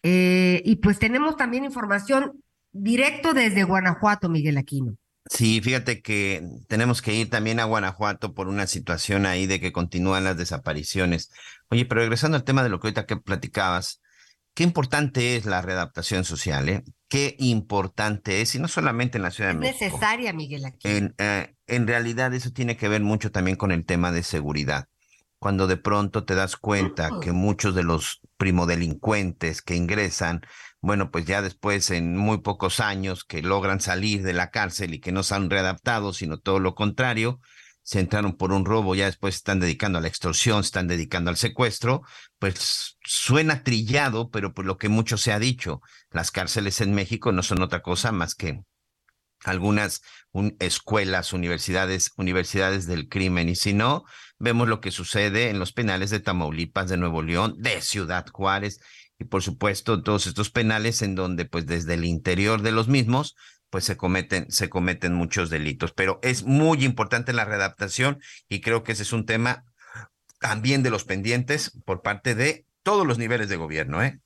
Eh, y pues tenemos también información directo desde Guanajuato, Miguel Aquino. Sí, fíjate que tenemos que ir también a Guanajuato por una situación ahí de que continúan las desapariciones. Oye, pero regresando al tema de lo que ahorita que platicabas, qué importante es la readaptación social, ¿eh? Qué importante es, y no solamente en la Ciudad de México. Es necesaria, Miguel. Aquí. En, eh, en realidad eso tiene que ver mucho también con el tema de seguridad. cuando de pronto te das cuenta que [CLEARS THROAT] muchos de los primodelincuentes que ingresan, bueno, pues ya después en muy pocos años que logran salir de la cárcel y que no se han readaptado, sino todo lo contrario, se entraron por un robo, ya después se están dedicando a la extorsión, se están dedicando al secuestro, pues suena trillado, pero por lo que mucho se ha dicho, las cárceles en México no son otra cosa más que algunas escuelas, universidades, universidades del crimen. Y si no, vemos lo que sucede en los penales de Tamaulipas, de Nuevo León, de Ciudad Juárez y por supuesto todos estos penales en donde pues desde el interior de los mismos pues se cometen, se cometen muchos delitos. Pero es muy importante la readaptación y creo que ese es un tema también de los pendientes por parte de todos los niveles de gobierno, ¿eh?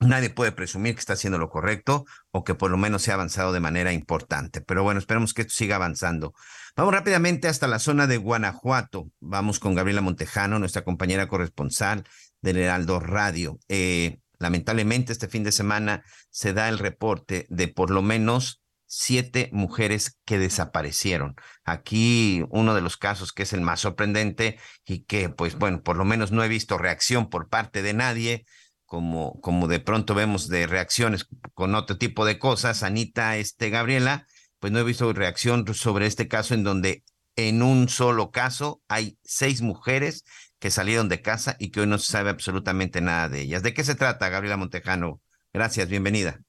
Nadie puede presumir que está haciendo lo correcto o que por lo menos se ha avanzado de manera importante. Pero bueno, esperemos que esto siga avanzando. Vamos rápidamente hasta la zona de Guanajuato. Vamos con Gabriela Montejano, nuestra compañera corresponsal del Heraldo Radio. Eh, lamentablemente, este fin de semana se da el reporte de por lo menos siete mujeres que desaparecieron. Aquí uno de los casos que es el más sorprendente y que, pues bueno, por lo menos no he visto reacción por parte de nadie como, como de pronto vemos de reacciones con otro tipo de cosas, Anita, este, Gabriela, pues no he visto reacción sobre este caso en donde en un solo caso hay seis mujeres que salieron de casa y que hoy no se sabe absolutamente nada de ellas. ¿De qué se trata, Gabriela Montejano? Gracias, bienvenida.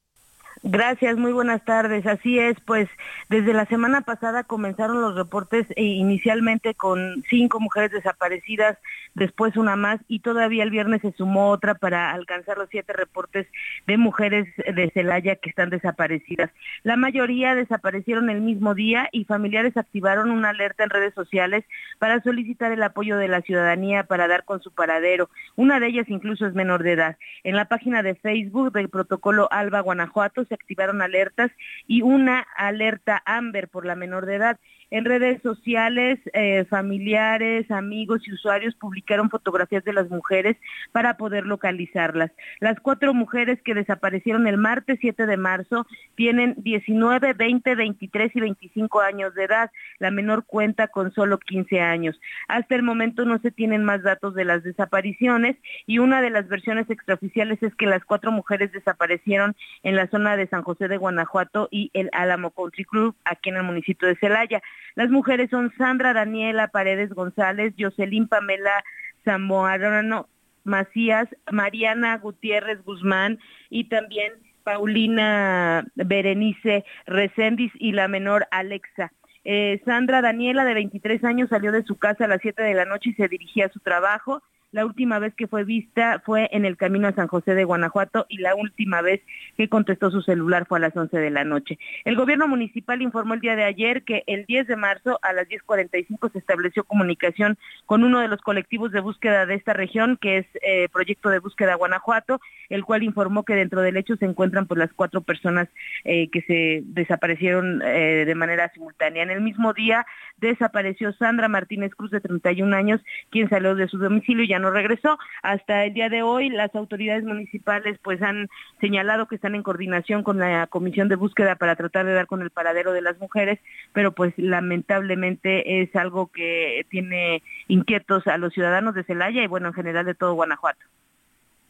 Gracias, muy buenas tardes. Así es, pues desde la semana pasada comenzaron los reportes e inicialmente con cinco mujeres desaparecidas, después una más y todavía el viernes se sumó otra para alcanzar los siete reportes de mujeres de Celaya que están desaparecidas. La mayoría desaparecieron el mismo día y familiares activaron una alerta en redes sociales para solicitar el apoyo de la ciudadanía para dar con su paradero. Una de ellas incluso es menor de edad. En la página de Facebook del protocolo Alba Guanajuato se activaron alertas y una alerta Amber por la menor de edad. En redes sociales, eh, familiares, amigos y usuarios publicaron fotografías de las mujeres para poder localizarlas. Las cuatro mujeres que desaparecieron el martes 7 de marzo tienen 19, 20, 23 y 25 años de edad. La menor cuenta con solo 15 años. Hasta el momento no se tienen más datos de las desapariciones y una de las versiones extraoficiales es que las cuatro mujeres desaparecieron en la zona de San José de Guanajuato y el Álamo Country Club aquí en el municipio de Celaya. Las mujeres son Sandra Daniela Paredes González, Jocelyn Pamela Zamorano Macías, Mariana Gutiérrez Guzmán y también Paulina Berenice Recendis y la menor Alexa. Eh, Sandra Daniela, de 23 años, salió de su casa a las 7 de la noche y se dirigía a su trabajo. La última vez que fue vista fue en el camino a San José de Guanajuato y la última vez que contestó su celular fue a las 11 de la noche. El gobierno municipal informó el día de ayer que el 10 de marzo a las 10.45 se estableció comunicación con uno de los colectivos de búsqueda de esta región, que es eh, Proyecto de Búsqueda Guanajuato, el cual informó que dentro del hecho se encuentran pues las cuatro personas eh, que se desaparecieron eh, de manera simultánea. En el mismo día desapareció Sandra Martínez Cruz de 31 años, quien salió de su domicilio y ya no regresó. Hasta el día de hoy las autoridades municipales pues han señalado que están en coordinación con la Comisión de Búsqueda para tratar de dar con el paradero de las mujeres, pero pues lamentablemente es algo que tiene inquietos a los ciudadanos de Celaya y bueno, en general de todo Guanajuato.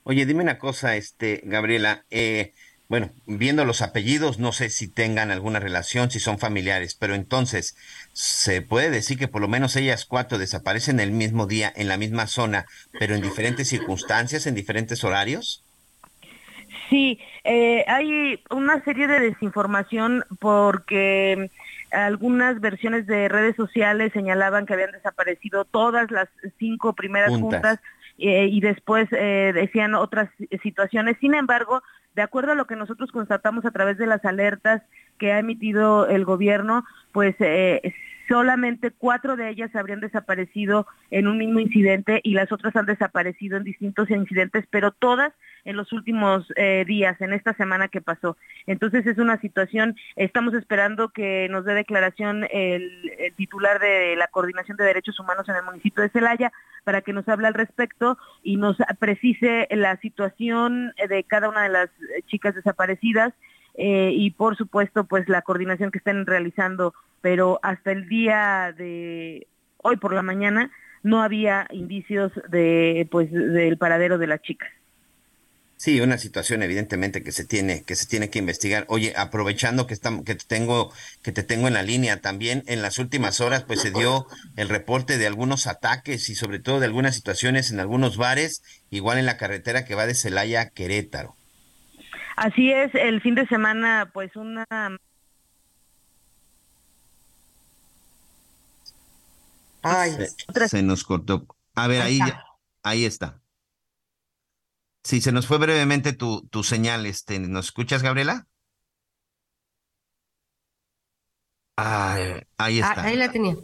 Oye, dime una cosa, este, Gabriela, eh, bueno, viendo los apellidos, no sé si tengan alguna relación, si son familiares, pero entonces, ¿se puede decir que por lo menos ellas cuatro desaparecen el mismo día en la misma zona, pero en diferentes circunstancias, en diferentes horarios? Sí, eh, hay una serie de desinformación porque algunas versiones de redes sociales señalaban que habían desaparecido todas las cinco primeras juntas, eh, y después eh, decían otras situaciones. Sin embargo, de acuerdo a lo que nosotros constatamos a través de las alertas que ha emitido el gobierno, pues eh, solamente cuatro de ellas habrían desaparecido en un mismo incidente y las otras han desaparecido en distintos incidentes, pero todas en los últimos eh, días, en esta semana que pasó. Entonces es una situación, estamos esperando que nos dé declaración el, el, titular de la Coordinación de Derechos Humanos en el municipio de Celaya para que nos hable al respecto y nos precise la situación de cada una de las chicas desaparecidas eh, y por supuesto pues la coordinación que estén realizando, pero hasta el día de hoy por la mañana no había indicios de pues del paradero de las chicas. Sí, una situación evidentemente que se tiene que se tiene que investigar. Oye, aprovechando que estamos que te tengo que te tengo en la línea también en las últimas horas pues se dio el reporte de algunos ataques y sobre todo de algunas situaciones en algunos bares, igual en la carretera que va de Celaya a Querétaro. Así es, el fin de semana pues una Ay, se, nos cortó. A ver, ahí ahí está. Sí, se nos fue brevemente tu, tu señal. Este, ¿Nos escuchas, Gabriela? ahí ah, está. ahí la tenía.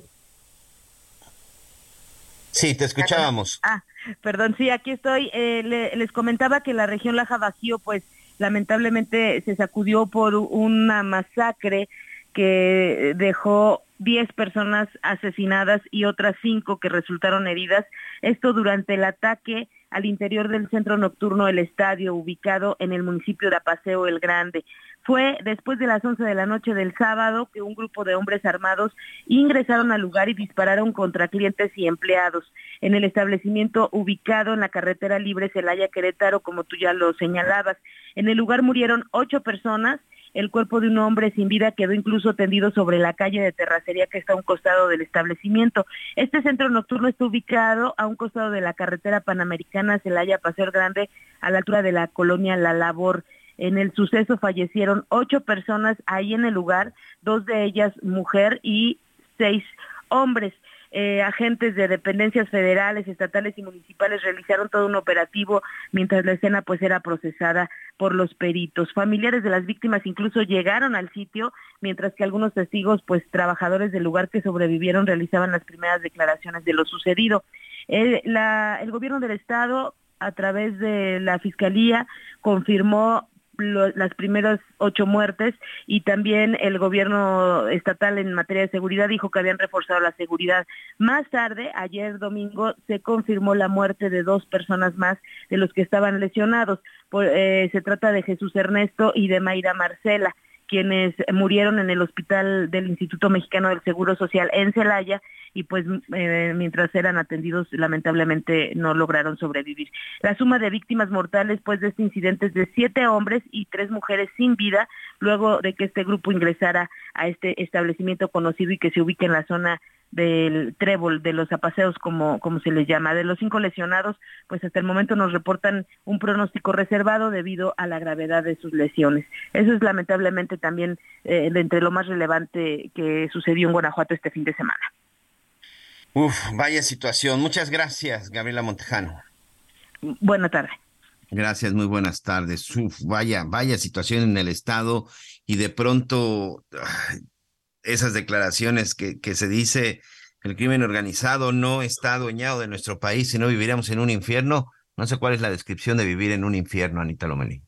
Sí, te escuchábamos. Ah, perdón, sí, aquí estoy. Eh, les comentaba que la región Laja Bajío, pues lamentablemente se sacudió por una masacre que dejó 10 personas asesinadas y otras 5 que resultaron heridas. Esto durante el ataque al interior del centro nocturno del estadio, ubicado en el municipio de Apaseo el Grande. Fue después de las 11 de la noche del sábado que un grupo de hombres armados ingresaron al lugar y dispararon contra clientes y empleados en el establecimiento ubicado en la carretera libre Celaya Querétaro, como tú ya lo señalabas. En el lugar murieron ocho personas el cuerpo de un hombre sin vida quedó incluso tendido sobre la calle de terracería que está a un costado del establecimiento. Este centro nocturno está ubicado a un costado de la carretera panamericana Celaya Paseo Grande, a la altura de la colonia La Labor. En el suceso fallecieron ocho personas ahí en el lugar, dos de ellas mujer y seis hombres. Eh, agentes de dependencias federales, estatales y municipales realizaron todo un operativo mientras la escena pues era procesada por los peritos. Familiares de las víctimas incluso llegaron al sitio, mientras que algunos testigos, pues trabajadores del lugar que sobrevivieron, realizaban las primeras declaraciones de lo sucedido. el gobierno del estado a través de la fiscalía confirmó las primeras ocho muertes y también el gobierno estatal en materia de seguridad dijo que habían reforzado la seguridad. Más tarde, ayer domingo, se confirmó la muerte de dos personas más de los que estaban lesionados. Eh, se trata de Jesús Ernesto y de Mayra Marcela quienes murieron en el hospital del Instituto Mexicano del Seguro Social en Celaya y pues eh, mientras eran atendidos lamentablemente no lograron sobrevivir. La suma de víctimas mortales pues de este incidente es de siete hombres y tres mujeres sin vida luego de que este grupo ingresara a este establecimiento conocido y que se ubica en la zona del trébol, de los apaseos, como, como se les llama. De los cinco lesionados, pues hasta el momento nos reportan un pronóstico reservado debido a la gravedad de sus lesiones. Eso es lamentablemente también eh, de entre lo más relevante que sucedió en Guanajuato este fin de semana. Uf, vaya situación. Muchas gracias, Gabriela Montejano. Buena tarde. Gracias, muy buenas tardes. Uf, vaya, vaya situación en el estado y de pronto esas declaraciones que, que se dice el crimen organizado no está adueñado de nuestro país, si no viviríamos en un infierno. No sé cuál es la descripción de vivir en un infierno, Anita Lomelí.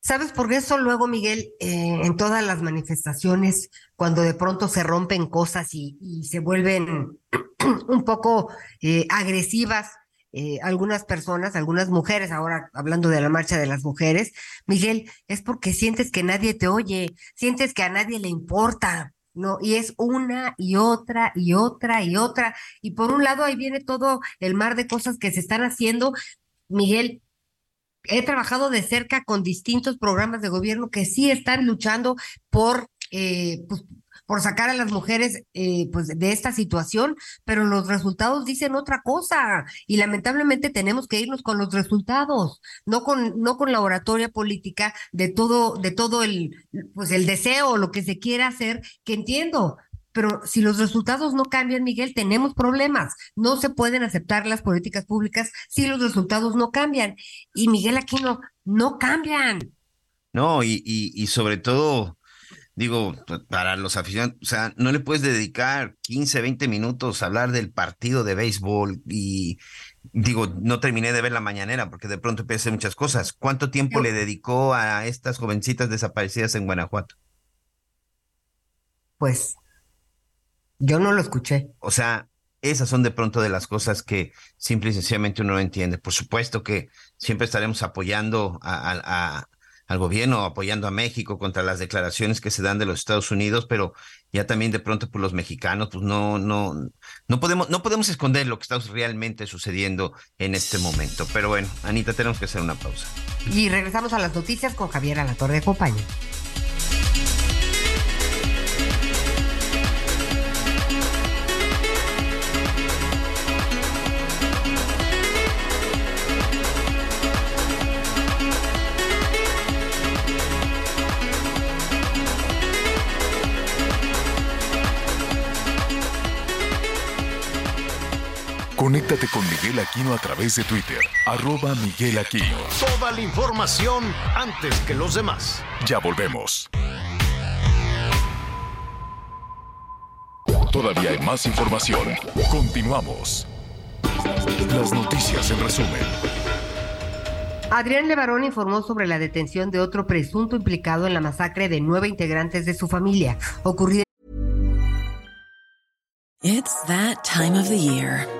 ¿Sabes por eso luego, Miguel, eh, en todas las manifestaciones, cuando de pronto se rompen cosas y, se vuelven [CLEARS THROAT] un poco eh, agresivas eh, algunas personas, algunas mujeres, ahora hablando de la marcha de las mujeres, Miguel, es porque sientes que nadie te oye, sientes que a nadie le importa. ¿no? Y es una y otra y otra y otra. Y por un lado ahí viene todo el mar de cosas que se están haciendo. Miguel, he trabajado de cerca con distintos programas de gobierno que sí están luchando por, eh, pues, por sacar a las mujeres eh, pues de esta situación, pero los resultados dicen otra cosa y lamentablemente tenemos que irnos con los resultados, no con no con la oratoria política de todo de todo el pues el deseo lo que se quiera hacer, que entiendo, pero si los resultados no cambian, Miguel, tenemos problemas. No se pueden aceptar las políticas públicas si los resultados no cambian. Y Miguel Aquino, no cambian. No, y, y, y sobre todo, digo, para los aficionados, o sea, no le puedes dedicar 15, 20 minutos a hablar del partido de béisbol y digo, no terminé de ver la mañanera porque de pronto pensé muchas cosas. ¿Cuánto tiempo le dedicó a estas jovencitas desaparecidas en Guanajuato? Pues yo no lo escuché. O sea, esas son de pronto de las cosas que simple y sencillamente uno no entiende. Por supuesto que siempre estaremos apoyando a, al gobierno apoyando a México contra las declaraciones que se dan de los Estados Unidos, pero ya también de pronto por pues, los mexicanos, pues no, no, no podemos, no podemos esconder lo que está realmente sucediendo en este momento. Pero bueno, Anita, tenemos que hacer una pausa. Y regresamos a las noticias con Javier Alatorre de compañía. Conéctate con Miguel Aquino a través de Twitter, arroba Miguel Aquino. Toda la información antes que los demás. Ya volvemos. Todavía hay más información. Continuamos. Las noticias en resumen. Adrián Levarón informó sobre la detención de otro presunto implicado en la masacre de nueve integrantes de su familia, ocurrida. It's that time of the year.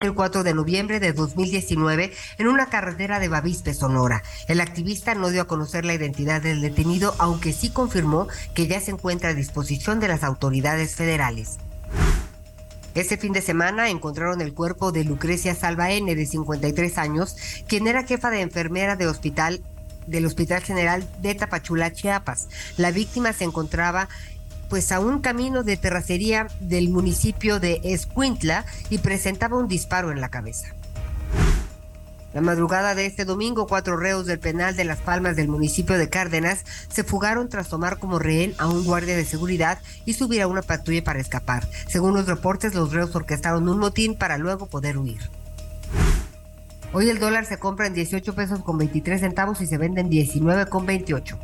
el 4 de noviembre de 2019 en una carretera de Bavispe, Sonora. El activista no dio a conocer la identidad del detenido, aunque sí confirmó que ya se encuentra a disposición de las autoridades federales. Este fin de semana encontraron el cuerpo de Lucrecia Salva N, de 53 años, quien era jefa de enfermera del Hospital General de Tapachula, Chiapas. La víctima se encontraba pues a un camino de terracería del municipio de Escuintla y presentaba un disparo en la cabeza. La madrugada de este domingo, cuatro reos del penal de Las Palmas del municipio de Cárdenas se fugaron tras tomar como rehén a un guardia de seguridad y subir a una patrulla para escapar. Según los reportes, los reos orquestaron un motín para luego poder huir. Hoy el dólar se compra en 18 pesos con 23 centavos y se vende en 19 con 28.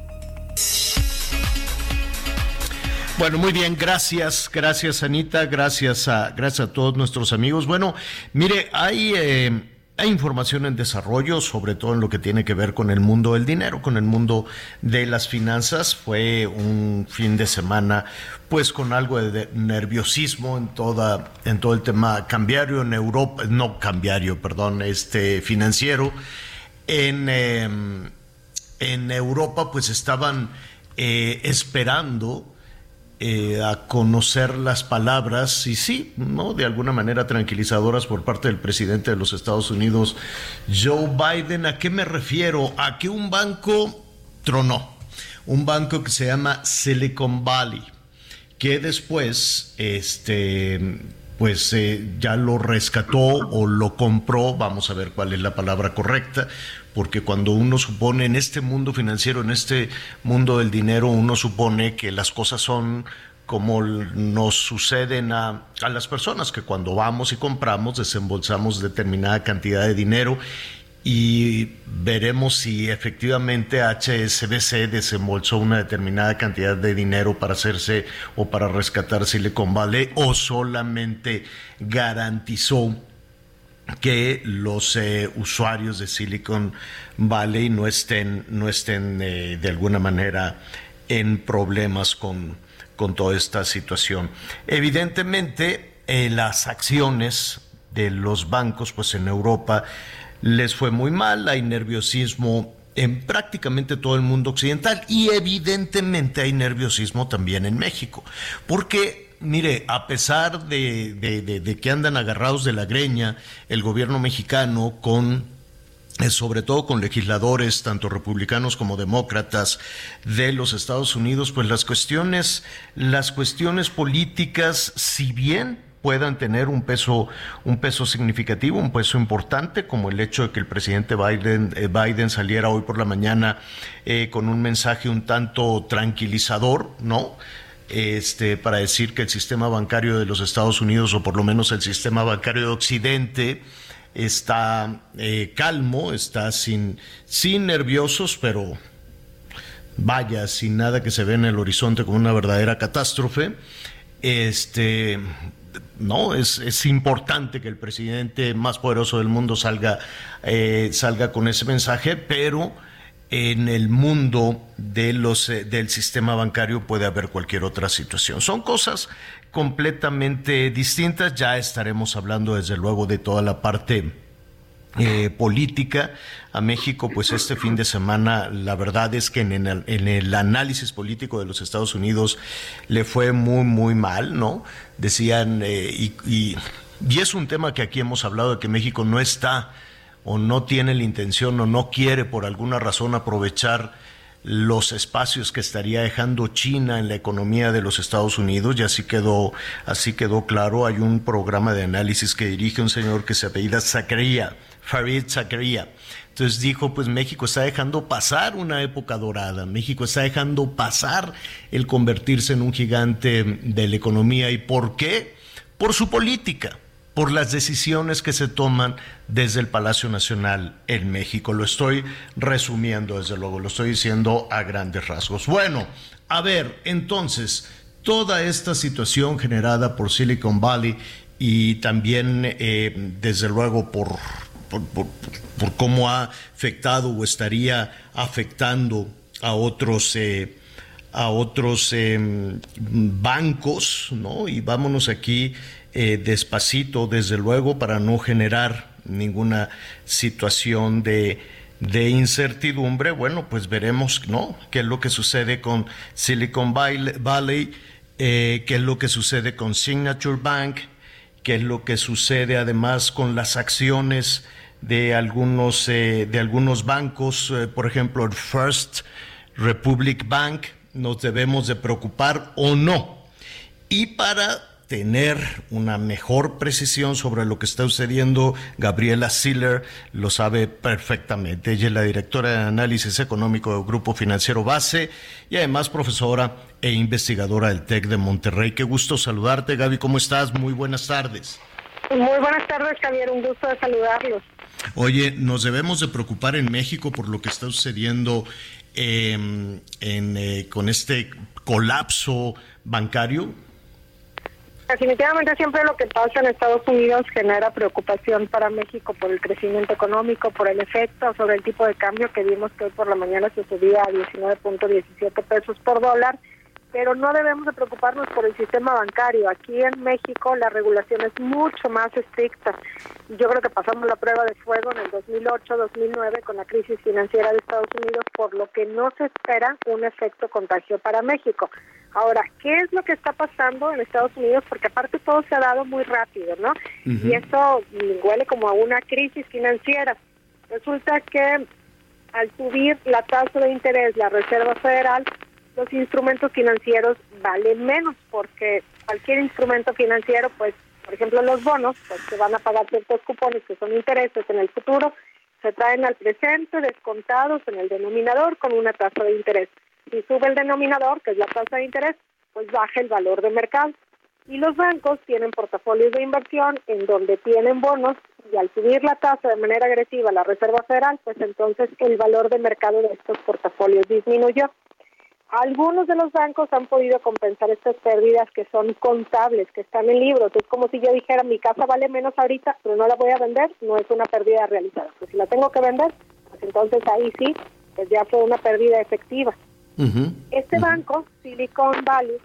Bueno, muy bien, gracias, gracias Anita, gracias a, gracias a todos nuestros amigos. Bueno, mire, hay, eh, hay información en desarrollo, sobre todo en lo que tiene que ver con el mundo del dinero, con el mundo de las finanzas. Fue un fin de semana, pues, con algo de nerviosismo en toda, en todo el tema cambiario en Europa, no cambiario, perdón, este financiero. En, em, en Europa, pues, estaban eh, esperando eh, a conocer las palabras y sí, ¿no? De alguna manera tranquilizadoras por parte del presidente de los Estados Unidos, Joe Biden. ¿A qué me refiero? A que un banco tronó, un banco que se llama Silicon Valley, que después, este, pues eh, ya lo rescató o lo compró, vamos a ver cuál es la palabra correcta, porque cuando uno supone en este mundo financiero, en este mundo del dinero, uno supone que las cosas son como nos suceden a, a, las personas, que cuando vamos y compramos desembolsamos determinada cantidad de dinero y veremos si efectivamente HSBC desembolsó una determinada cantidad de dinero para hacerse o para rescatar Silicon Valley o solamente garantizó que los eh, usuarios de Silicon Valley no estén, no estén eh, de alguna manera en problemas con, con toda esta situación. Evidentemente, eh, las acciones de los bancos, pues en Europa les fue muy mal, hay nerviosismo en prácticamente todo el mundo occidental y evidentemente hay nerviosismo también en México, porque mire, a pesar de, que andan agarrados de la greña el gobierno mexicano con eh, sobre todo con legisladores, tanto republicanos como demócratas de los Estados Unidos, pues las cuestiones, las cuestiones políticas, si bien puedan tener un peso, un peso significativo, un peso importante, como el hecho de que el presidente Biden, eh, Biden saliera hoy por la mañana eh, con un mensaje un tanto tranquilizador, ¿no? Este, para decir que el sistema bancario de los Estados Unidos, o por lo menos el sistema bancario de Occidente, está eh, calmo, está sin, sin nerviosos, pero vaya, sin nada que se ve en el horizonte como una verdadera catástrofe, este, no, es, es, importante que el presidente más poderoso del mundo salga, eh, salga con ese mensaje, pero en el mundo de los, eh, del sistema bancario puede haber cualquier otra situación. Son cosas completamente distintas. Ya estaremos hablando desde luego de toda la parte eh, política a México, pues este fin de semana la verdad es que en el, análisis político de los Estados Unidos le fue muy, muy mal, ¿no? Decían, eh, y es un tema que aquí hemos hablado de que México no está o no tiene la intención o no quiere por alguna razón aprovechar los espacios que estaría dejando China en la economía de los Estados Unidos y así quedó así quedó claro. Hay un programa de análisis que dirige un señor que se apellida Zakaria Farid Zakaria. Entonces dijo pues México está dejando pasar una época dorada México está dejando pasar el convertirse en un gigante de la economía y por qué por su política por las decisiones que se toman desde el Palacio Nacional en México. Lo estoy resumiendo, desde luego, lo estoy diciendo a grandes rasgos. Bueno, a ver, entonces, toda esta situación generada por Silicon Valley y también, eh, desde luego, por, por, cómo ha afectado o estaría afectando a otros... Eh, a otros eh, bancos, ¿no? Y vámonos aquí eh, despacito, desde luego, para no generar ninguna situación de, de incertidumbre, bueno, pues veremos, ¿no? ¿Qué es lo que sucede con Silicon Valley? Eh, ¿Qué es lo que sucede con Signature Bank? ¿Qué es lo que sucede además con las acciones de algunos, eh, de algunos bancos? Eh, por ejemplo, el First Republic Bank. ¿Nos debemos de preocupar o no? Y para tener una mejor precisión sobre lo que está sucediendo. Gabriela Siller lo sabe perfectamente. Ella es la directora de análisis económico del Grupo Financiero Base y además profesora e investigadora del TEC de Monterrey. Qué gusto saludarte, Gaby. ¿Cómo estás? Muy buenas tardes. Muy buenas tardes, Javier. Un gusto de saludarlos. Oye, nos debemos de preocupar en México por lo que está sucediendo eh, en, eh, con este colapso bancario. Definitivamente siempre lo que pasa en Estados Unidos genera preocupación para México por el crecimiento económico, por el efecto sobre el tipo de cambio que vimos que hoy por la mañana se subía a 19.17 pesos por dólar, pero no debemos de preocuparnos por el sistema bancario. Aquí en México la regulación es mucho más estricta. Yo creo que pasamos la prueba de fuego en el 2008-2009 con la crisis financiera de Estados Unidos, por lo que no se espera un efecto contagio para México. Ahora, ¿qué es lo que está pasando en Estados Unidos? Porque aparte todo se ha dado muy rápido, ¿no? Uh -huh. Y eso huele como a una crisis financiera. Resulta que al subir la tasa de interés, la Reserva Federal, los instrumentos financieros valen menos porque cualquier instrumento financiero, pues, por ejemplo, los bonos, pues se van a pagar ciertos cupones que son intereses en el futuro, se traen al presente descontados en el denominador con una tasa de interés si sube el denominador, que es la tasa de interés, pues baja el valor de mercado. Y los bancos tienen portafolios de inversión en donde tienen bonos y al subir la tasa de manera agresiva la Reserva Federal, pues entonces el valor de mercado de estos portafolios disminuyó. Algunos de los bancos han podido compensar estas pérdidas que son contables, que están en libros. Es como si yo dijera, mi casa vale menos ahorita, pero no la voy a vender, no es una pérdida realizada. Pues si la tengo que vender, pues entonces ahí sí, pues ya fue una pérdida efectiva. Uh -huh. Este uh -huh. banco, Silicon Valley,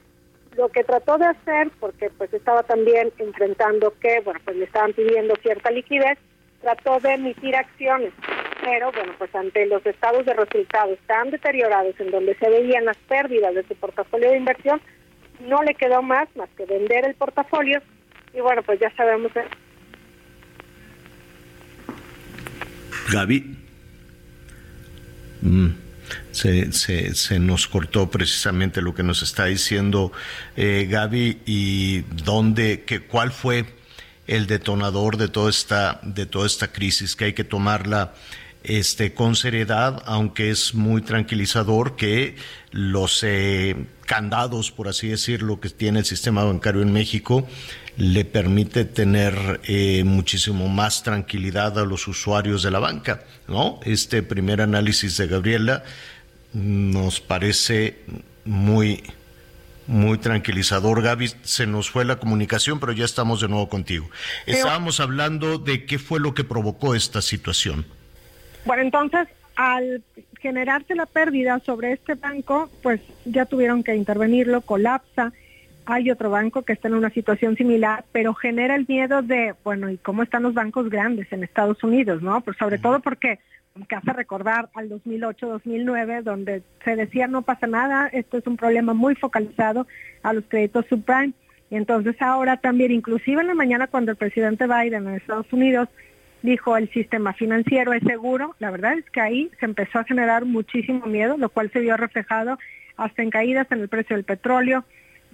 lo que trató de hacer, porque pues estaba también enfrentando que, bueno, pues le estaban pidiendo cierta liquidez, trató de emitir acciones, pero bueno, pues ante los estados de resultados tan deteriorados en donde se veían las pérdidas de su portafolio de inversión, no le quedó más más que vender el portafolio y bueno, pues ya sabemos. Gaby. Mm se, se, se, nos cortó precisamente lo que nos está diciendo eh, Gaby y dónde, que, cuál fue el detonador de toda esta, de toda esta crisis, que hay que tomarla este, con seriedad, aunque es muy tranquilizador que los eh, candados, por así decirlo, que tiene el sistema bancario en México, le permite tener eh, muchísimo más tranquilidad a los usuarios de la banca, ¿no? Este primer análisis de Gabriela nos parece muy, muy tranquilizador. Gaby, se nos fue la comunicación, pero ya estamos de nuevo contigo. Estábamos hablando de qué fue lo que provocó esta situación. Bueno, entonces, al generarse la pérdida sobre este banco, pues ya tuvieron que intervenirlo, colapsa. Hay otro banco que está en una situación similar, pero genera el miedo de, bueno, ¿y cómo están los bancos grandes en Estados Unidos, no? Pues sobre todo porque que hace recordar al 2008-2009, donde se decía no pasa nada, esto es un problema muy focalizado a los créditos subprime. Y entonces ahora también, inclusive en la mañana cuando el presidente Biden en Estados Unidos dijo el sistema financiero es seguro, la verdad es que ahí se empezó a generar muchísimo miedo, lo cual se vio reflejado hasta en caídas en el precio del petróleo,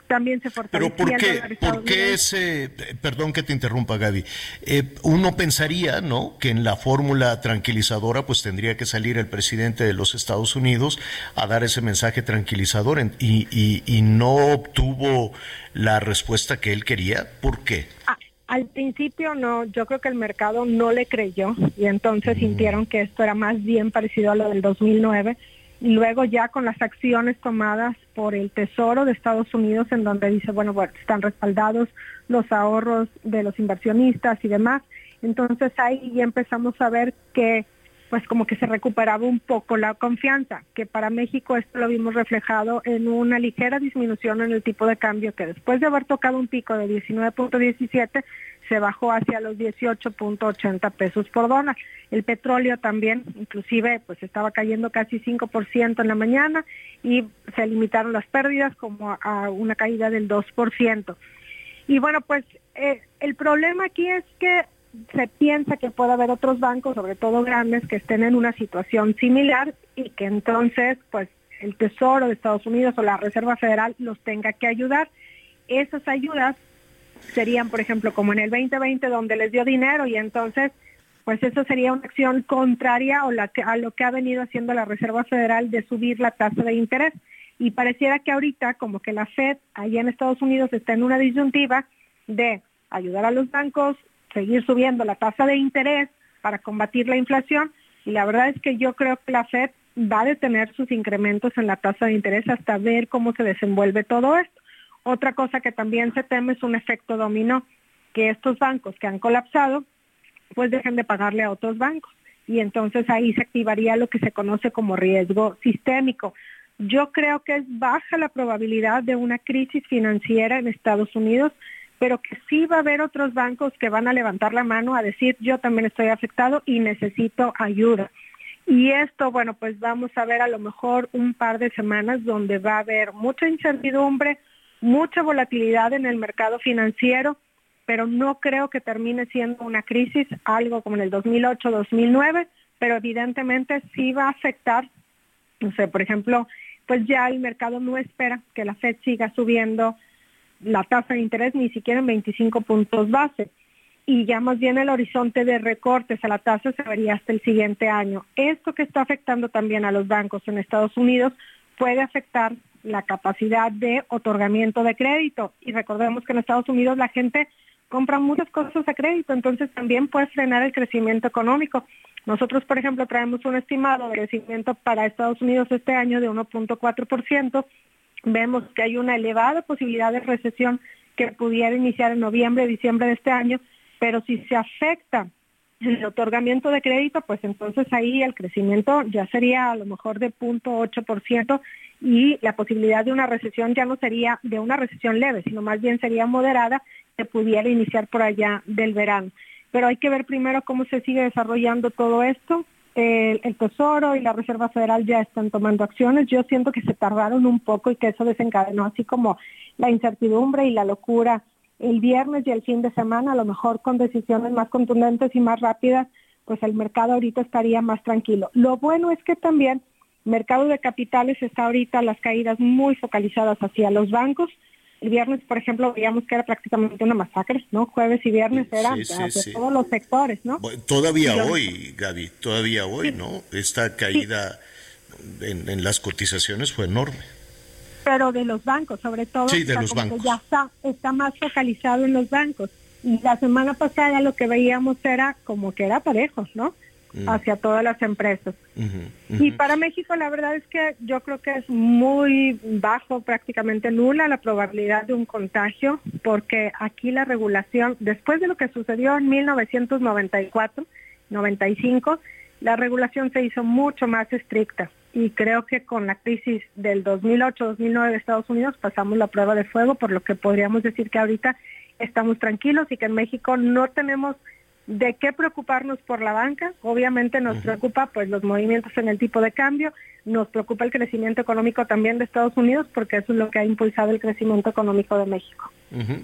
también se fortalecía. Pero ¿por qué, ¿por qué ese, perdón que te interrumpa Gaby, eh, uno pensaría, ¿no?, que en la fórmula tranquilizadora pues tendría que salir el presidente de los Estados Unidos a dar ese mensaje tranquilizador y, y, y no obtuvo la respuesta que él quería. ¿Por qué? Ah, al principio no, yo creo que el mercado no le creyó y entonces sintieron que esto era más bien parecido a lo del 2009 y luego ya con las acciones tomadas por el Tesoro de Estados Unidos en donde dice, bueno, bueno, están respaldados los ahorros de los inversionistas y demás. Entonces ahí ya empezamos a ver que pues como que se recuperaba un poco la confianza, que para México esto lo vimos reflejado en una ligera disminución en el tipo de cambio que después de haber tocado un pico de 19.17 se bajó hacia los 18.80 pesos por dólar. El petróleo también, inclusive, pues estaba cayendo casi 5% en la mañana y se limitaron las pérdidas como a una caída del 2%. Y bueno, pues eh, el problema aquí es que se piensa que puede haber otros bancos, sobre todo grandes, que estén en una situación similar y que entonces, pues, el Tesoro de Estados Unidos o la Reserva Federal los tenga que ayudar. Esas ayudas serían, por ejemplo, como en el 2020, donde les dio dinero y entonces, pues eso sería una acción contraria o la que, a lo que ha venido haciendo la Reserva Federal de subir la tasa de interés. Y pareciera que ahorita, como que la Fed, allá en Estados Unidos, está en una disyuntiva de ayudar a los bancos, seguir subiendo la tasa de interés para combatir la inflación y la verdad es que yo creo que la Fed va a detener sus incrementos en la tasa de interés hasta ver cómo se desenvuelve todo esto. Otra cosa que también se teme es un efecto dominó, que estos bancos que han colapsado pues dejen de pagarle a otros bancos y entonces ahí se activaría lo que se conoce como riesgo sistémico. Yo creo que es baja la probabilidad de una crisis financiera en Estados Unidos, pero que sí va a haber otros bancos que van a levantar la mano a decir yo también estoy afectado y necesito ayuda. Y esto, bueno, pues vamos a ver a lo mejor un par de semanas donde va a haber mucha incertidumbre, mucha volatilidad en el mercado financiero, pero no creo que termine siendo una crisis, algo como en el 2008-2009, pero evidentemente sí va a afectar, no sé, por ejemplo, pues ya el mercado no espera que la Fed siga subiendo la tasa de interés ni siquiera en 25 puntos base. Y ya más bien el horizonte de recortes a la tasa se vería hasta el siguiente año. Esto que está afectando también a los bancos en Estados Unidos puede afectar la capacidad de otorgamiento de crédito. Y recordemos que en Estados Unidos la gente compra muchas cosas a crédito, entonces también puede frenar el crecimiento económico. Nosotros, por ejemplo, traemos un estimado de crecimiento para Estados Unidos este año de 1.4%, vemos que hay una elevada posibilidad de recesión que pudiera iniciar en noviembre, diciembre de este año, pero si se afecta el otorgamiento de crédito, pues entonces ahí el crecimiento ya sería a lo mejor de 0.8% y la posibilidad de una recesión ya no sería de una recesión leve, sino más bien sería moderada que pudiera iniciar por allá del verano. Pero hay que ver primero cómo se sigue desarrollando todo esto, el, Tesoro y la Reserva Federal ya están tomando acciones. Yo siento que se tardaron un poco y que eso desencadenó así como la incertidumbre y la locura el viernes y el fin de semana, a lo mejor con decisiones más contundentes y más rápidas, pues el mercado ahorita estaría más tranquilo. Lo bueno es que también mercado de capitales está ahorita las caídas muy focalizadas hacia los bancos, el viernes, por ejemplo, veíamos que era prácticamente una masacre, ¿no? Jueves y viernes eran de todos los sectores, ¿no? Todavía hoy, Gaby, todavía hoy, ¿no? Esta caída en, las cotizaciones fue enorme. Pero de los bancos, sobre todo, sí, de los bancos. ya está, está más focalizado en los bancos. Y la semana pasada lo que veíamos era como que era parejo, ¿no? Mm. hacia todas las empresas. Y para México la verdad es que yo creo que es muy bajo, prácticamente nula la probabilidad de un contagio, porque aquí la regulación, después de lo que sucedió en 1994, 95, la regulación se hizo mucho más estricta y creo que con la crisis del 2008-2009 de Estados Unidos pasamos la prueba de fuego, por lo que podríamos decir que ahorita estamos tranquilos y que en México no tenemos de qué preocuparnos por la banca. Obviamente nos preocupa pues los movimientos en el tipo de cambio, nos preocupa el crecimiento económico también de Estados Unidos porque eso es lo que ha impulsado el crecimiento económico de México.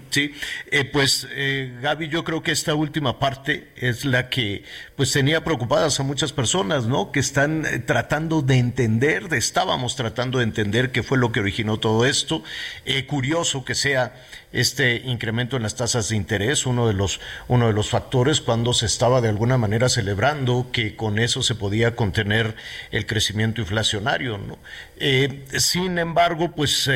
Sí, eh, pues eh, Gaby, yo creo que esta última parte es la que pues tenía preocupadas a muchas personas, ¿no? Que están eh, tratando de entender, estábamos tratando de entender qué fue lo que originó todo esto. curioso que sea este incremento en las tasas de interés, uno de los uno de los factores cuando se estaba de alguna manera celebrando que con eso se podía contener el crecimiento inflacionario, ¿no? sin embargo, pues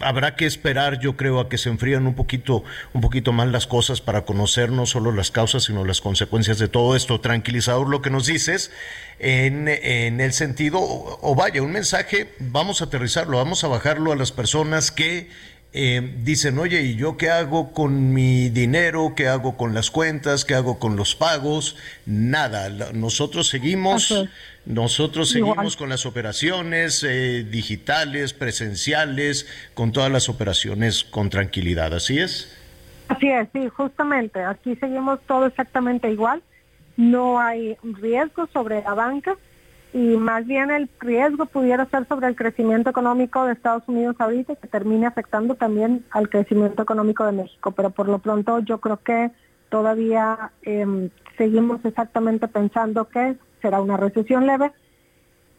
habrá que esperar, yo creo, a que se enfríen un poquito, un poquito más las cosas para conocer no solo las causas, sino las consecuencias de todo esto. Tranquilizador lo que nos dices en, en el sentido, o, vaya, un mensaje, vamos a aterrizarlo, vamos a bajarlo a las personas que eh, dicen, oye, ¿y yo qué hago con mi dinero? ¿Qué hago con las cuentas? ¿Qué hago con los pagos? Nada, nosotros seguimos, nosotros seguimos con las operaciones eh, digitales, presenciales, con todas las operaciones con tranquilidad, ¿así es? Así es, sí, justamente, aquí seguimos todo exactamente igual, no hay riesgo sobre la banca y más bien el riesgo pudiera ser sobre el crecimiento económico de Estados Unidos ahorita que termine afectando también al crecimiento económico de México. Pero por lo pronto yo creo que todavía em, seguimos exactamente pensando que será una recesión leve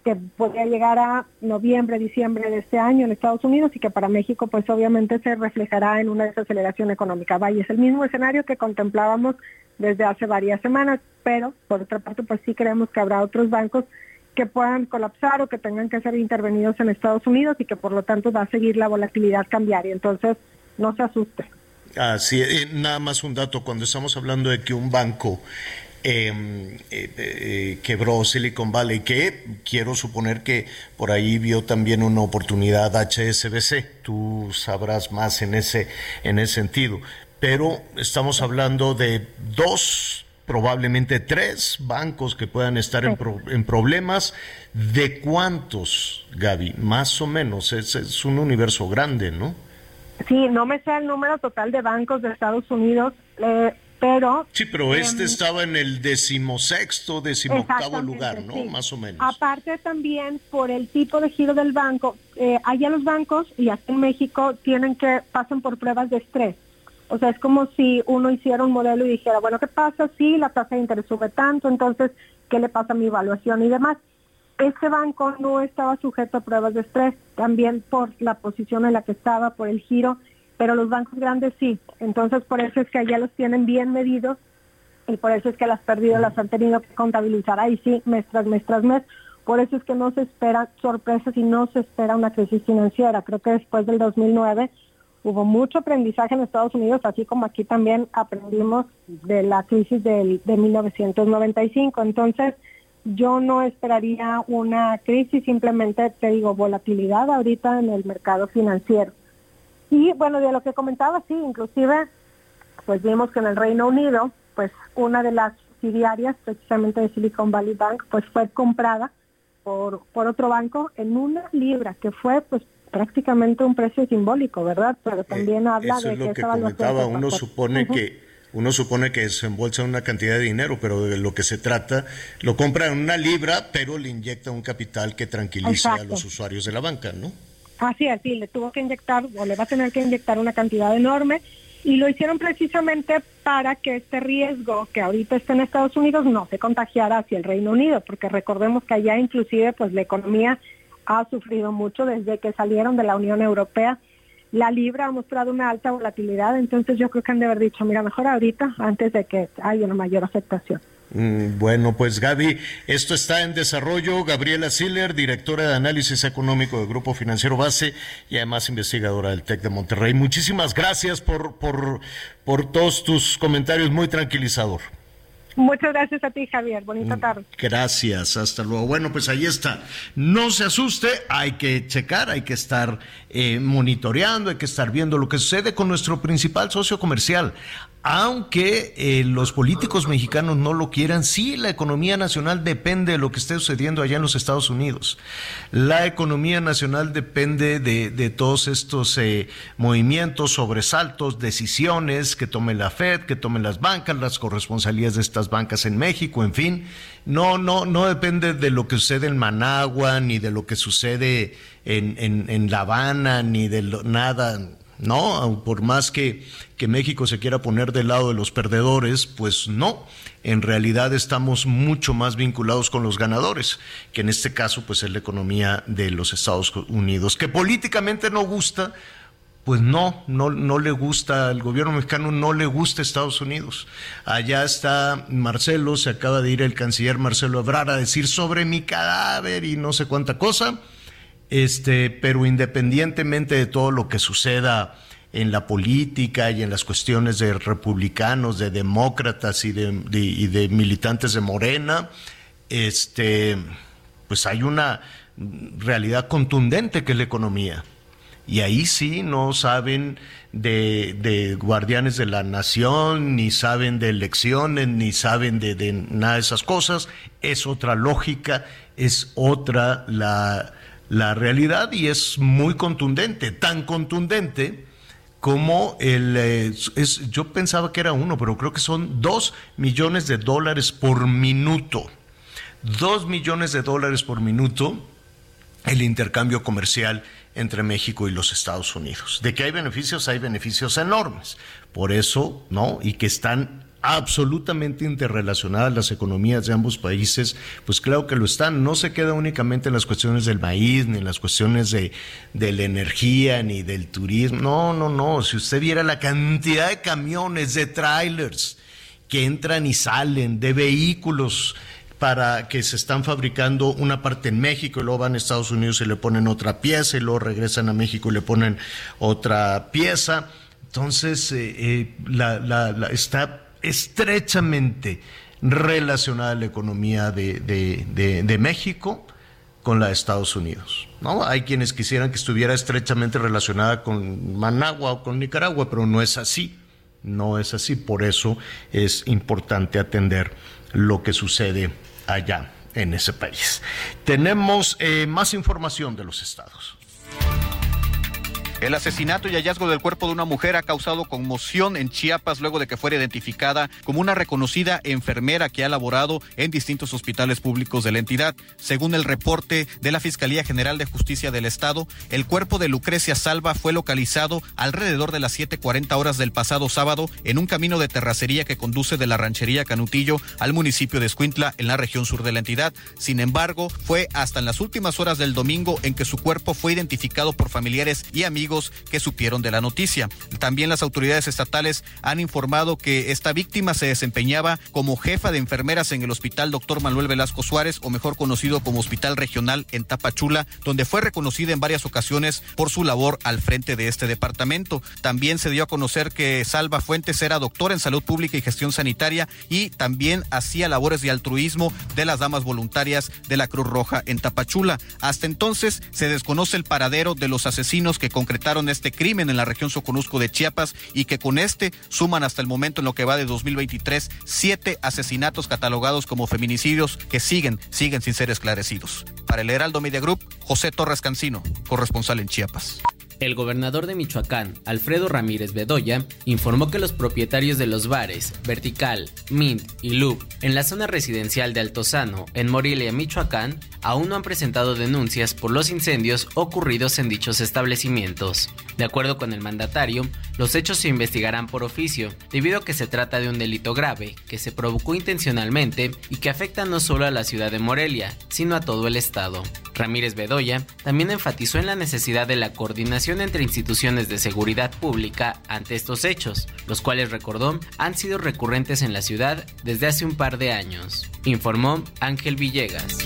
que podría llegar a noviembre, diciembre de este año en Estados Unidos y que para México pues obviamente se reflejará en una desaceleración económica. Vaya, es el mismo escenario que contemplábamos desde hace varias semanas, pero por otra parte pues sí creemos que habrá otros bancos que puedan colapsar o que tengan que ser intervenidos en Estados Unidos y que por lo tanto va a seguir la volatilidad cambiaria. Entonces, no se asuste. Así, eh, nada más un dato, cuando estamos hablando de que un banco em, eh, eh, quebró Silicon Valley, que quiero suponer que por ahí vio también una oportunidad HSBC, tú sabrás más en ese, en ese sentido, pero estamos hablando de dos probablemente tres bancos que puedan estar en, en, problemas. ¿De cuántos, Gaby? Más o menos, es, es, un universo grande, ¿no? Sí, no me sé el número total de bancos de Estados Unidos, eh, pero... Sí, pero este estaba en el decimosexto, decimoctavo lugar, ¿no? Más o menos. Aparte también por el tipo de giro del banco, eh, allá los bancos y aquí en México tienen que, pasan por pruebas de estrés. O sea, es como si uno hiciera un modelo y dijera, bueno, ¿qué pasa si la tasa de interés sube tanto? Entonces, ¿qué le pasa a mi evaluación y demás? Este banco no estaba sujeto a pruebas de estrés, también por la posición en la que estaba, por el giro, pero los bancos grandes sí. Entonces, por eso es que allá los tienen bien medidos y por eso es que las pérdidas las han tenido que contabilizar ahí sí, mes tras mes tras mes. Por eso es que no se esperan sorpresas y no se espera una crisis financiera. Creo que después del 2009 hubo mucho aprendizaje en Estados Unidos, así como aquí también aprendimos de la crisis del, de 1995. Entonces, yo no esperaría una crisis, simplemente te digo, volatilidad ahorita en el mercado financiero. Y bueno, de lo que comentaba, sí, inclusive, pues vimos que en el Reino Unido, pues una de las subsidiarias, precisamente de Silicon Valley Bank, pues fue comprada por, por otro banco en una libra, que fue pues prácticamente un precio simbólico, ¿verdad? Pero también eh, habla de es lo que, comentaba, uno supone que uno supone que se embolsa una cantidad de dinero, pero de lo que se trata, lo compra en una libra, pero le inyecta un capital que tranquilice a los usuarios de la banca, ¿no? Así es, sí, le tuvo que inyectar o le va a tener que inyectar una cantidad enorme y lo hicieron precisamente para que este riesgo que ahorita está en Estados Unidos no se contagiara hacia el Reino Unido, porque recordemos que allá inclusive pues la economía ha sufrido mucho desde que salieron de la Unión Europea. La libra ha mostrado una alta volatilidad, entonces yo creo que han de haber dicho, mira, mejor ahorita antes de que haya una mayor afectación. Mm, bueno, pues Gaby, esto está en desarrollo. Gabriela Siller, directora de análisis económico del Grupo Financiero Base y además investigadora del TEC de Monterrey. Muchísimas gracias por, por, por todos tus comentarios, muy tranquilizador. Muchas gracias a ti, Javier. Bonita mm, tarde. Gracias, hasta luego. Bueno, pues ahí está. No se asuste, hay que checar, hay que estar eh, monitoreando, hay que estar viendo lo que sucede con nuestro principal socio comercial aunque eh, los políticos mexicanos no lo quieran, sí, la economía nacional depende de lo que esté sucediendo allá en los Estados Unidos. La economía nacional depende de, todos estos eh, movimientos, sobresaltos, decisiones que tome la Fed, que tomen las bancas, las corresponsalías de estas bancas en México, en fin. No, no, no depende de lo que sucede en Managua, ni de lo que sucede en, en La Habana, ni de nada. No, por más que, que, México se quiera poner del lado de los perdedores, pues no, en realidad estamos mucho más vinculados con los ganadores, que en este caso pues es la economía de los Estados Unidos, que políticamente no gusta, pues no, no, no le gusta, al gobierno mexicano no le gusta Estados Unidos. Allá está Marcelo, se acaba de ir el canciller Marcelo Ebrard a decir sobre mi cadáver y no sé cuánta cosa este, pero independientemente de todo lo que suceda en la política y en las cuestiones de republicanos, de demócratas y de, militantes de Morena, este, pues hay una realidad contundente que es la economía. Y ahí sí no saben de, guardianes de la nación, ni saben de elecciones, ni saben de, de, nada de esas cosas. Es otra lógica, es otra la, la realidad y es muy contundente, tan contundente como el... Eh, es, yo pensaba que era uno, pero creo que son dos millones de dólares por minuto. Dos millones de dólares por minuto el intercambio comercial entre México y los Estados Unidos. De que hay beneficios, hay beneficios enormes. Por eso, ¿no? Y que están absolutamente interrelacionadas las economías de ambos países, pues claro que lo están. No se queda únicamente en las cuestiones del maíz, ni en las cuestiones de, de la energía, ni del turismo. No, no, no. Si usted viera la cantidad de camiones, de trailers que entran y salen, de vehículos para que se están fabricando una parte en México y luego van a Estados Unidos y le ponen otra pieza y luego regresan a México y le ponen otra pieza. Entonces, eh, eh, la, está estrechamente relacionada la economía de, México con la de Estados Unidos. ¿no? Hay quienes quisieran que estuviera estrechamente relacionada con Managua o con Nicaragua, pero no es así. No es así. Por eso es importante atender lo que sucede allá en ese país. Tenemos eh, más información de los estados. El asesinato y hallazgo del cuerpo de una mujer ha causado conmoción en Chiapas luego de que fuera identificada como una reconocida enfermera que ha laborado en distintos hospitales públicos de la entidad. Según el reporte de la Fiscalía General de Justicia del Estado, el cuerpo de Lucrecia Salva fue localizado alrededor de las 7:40 horas del pasado sábado en un camino de terracería que conduce de la ranchería Canutillo al municipio de Escuintla en la región sur de la entidad. Sin embargo, fue hasta en las últimas horas del domingo en que su cuerpo fue identificado por familiares y amigos que supieron de la noticia. También las autoridades estatales han informado que esta víctima se desempeñaba como jefa de enfermeras en el Hospital Dr. Manuel Velasco Suárez, o mejor conocido como Hospital Regional en Tapachula, donde fue reconocida en varias ocasiones por su labor al frente de este departamento. También se dio a conocer que Salva Fuentes era doctor en salud pública y gestión sanitaria y también hacía labores de altruismo de las damas voluntarias de la Cruz Roja en Tapachula. Hasta entonces se desconoce el paradero de los asesinos que concretaron este crimen en la región Soconusco de Chiapas y que con este suman hasta el momento en lo que va de 2023 siete asesinatos catalogados como feminicidios que siguen, siguen sin ser esclarecidos. Para el Heraldo Media Group, José Torres Cancino, corresponsal en Chiapas. El gobernador de Michoacán, Alfredo Ramírez Bedoya, informó que los propietarios de los bares Vertical, Mint y Loop en la zona residencial de Altozano, en Morelia, Michoacán, aún no han presentado denuncias por los incendios ocurridos en dichos establecimientos. De acuerdo con el mandatario, los hechos se investigarán por oficio, debido a que se trata de un delito grave que se provocó intencionalmente y que afecta no solo a la ciudad de Morelia, sino a todo el estado. Ramírez Bedoya también enfatizó en la necesidad de la coordinación entre instituciones de seguridad pública ante estos hechos, los cuales recordó han sido recurrentes en la ciudad desde hace un par de años, informó Ángel Villegas.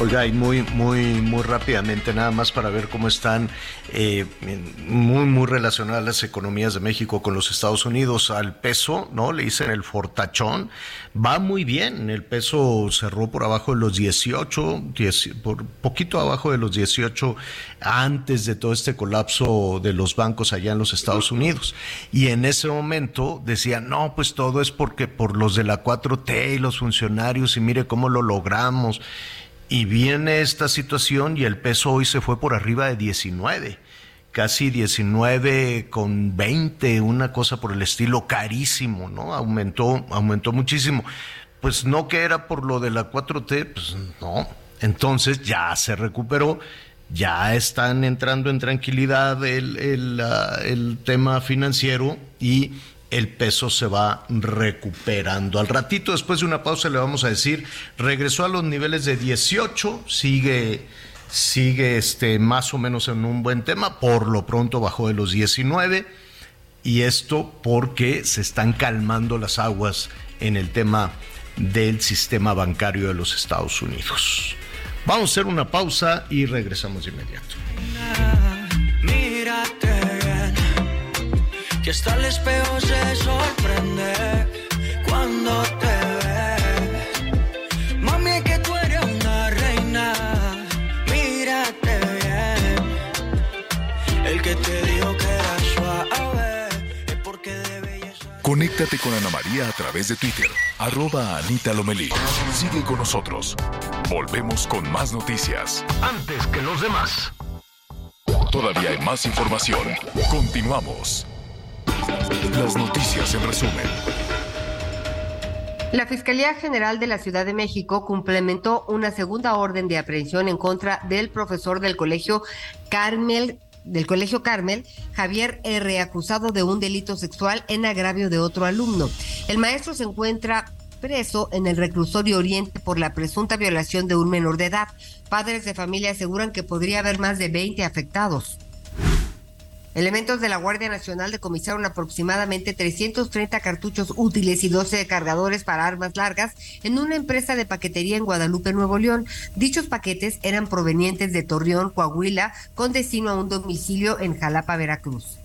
Oiga, y muy, muy, muy rápidamente, nada más para ver cómo están eh, muy, muy relacionadas las economías de México con los Estados Unidos. Al peso, ¿no? Le dicen el fortachón. Va muy bien. El peso cerró por abajo de los 18, por poquito abajo de los 18 antes de todo este colapso de los bancos allá en los Estados Unidos. Y en ese momento decían, no, pues todo es porque por los de la 4T y los funcionarios y mire cómo lo logramos. Y viene esta situación y el peso hoy se fue por arriba de 19, casi 19 con 20, una cosa por el estilo carísimo, ¿no? Aumentó, aumentó muchísimo. Pues no que era por lo de la 4T, pues no. Entonces ya se recuperó, ya están entrando en tranquilidad el, el, ah, el tema financiero y el peso se va recuperando. Al ratito, después de una pausa, le vamos a decir, regresó a los niveles de 18, sigue, sigue este, más o menos en un buen tema, por lo pronto bajó de los 19, y esto porque se están calmando las aguas en el tema del sistema bancario de los Estados Unidos. Vamos a hacer una pausa y regresamos de inmediato. Que hasta el espejo se sorprende cuando te ve. Mami, que tú eres una reina, mírate bien. El que te dijo que era suave es porque de belleza. Conéctate con Ana María a través de Twitter, arroba Anita Lomelí. Sigue con nosotros. Volvemos con más noticias. Antes que los demás. Todavía hay más información. Continuamos. Las noticias en resumen. La Fiscalía General de la Ciudad de México complementó una segunda orden de aprehensión en contra del profesor del colegio Carmel del Colegio Carmel, Javier R., acusado de un delito sexual en agravio de otro alumno. El maestro se encuentra preso en el reclusorio Oriente por la presunta violación de un menor de edad. Padres de familia aseguran que podría haber más de 20 afectados. Elementos de la Guardia Nacional decomisaron aproximadamente 330 cartuchos útiles y 12 cargadores para armas largas en una empresa de paquetería en Guadalupe, Nuevo León. Dichos paquetes eran provenientes de Torreón, Coahuila, con destino a un domicilio en Jalapa, Veracruz.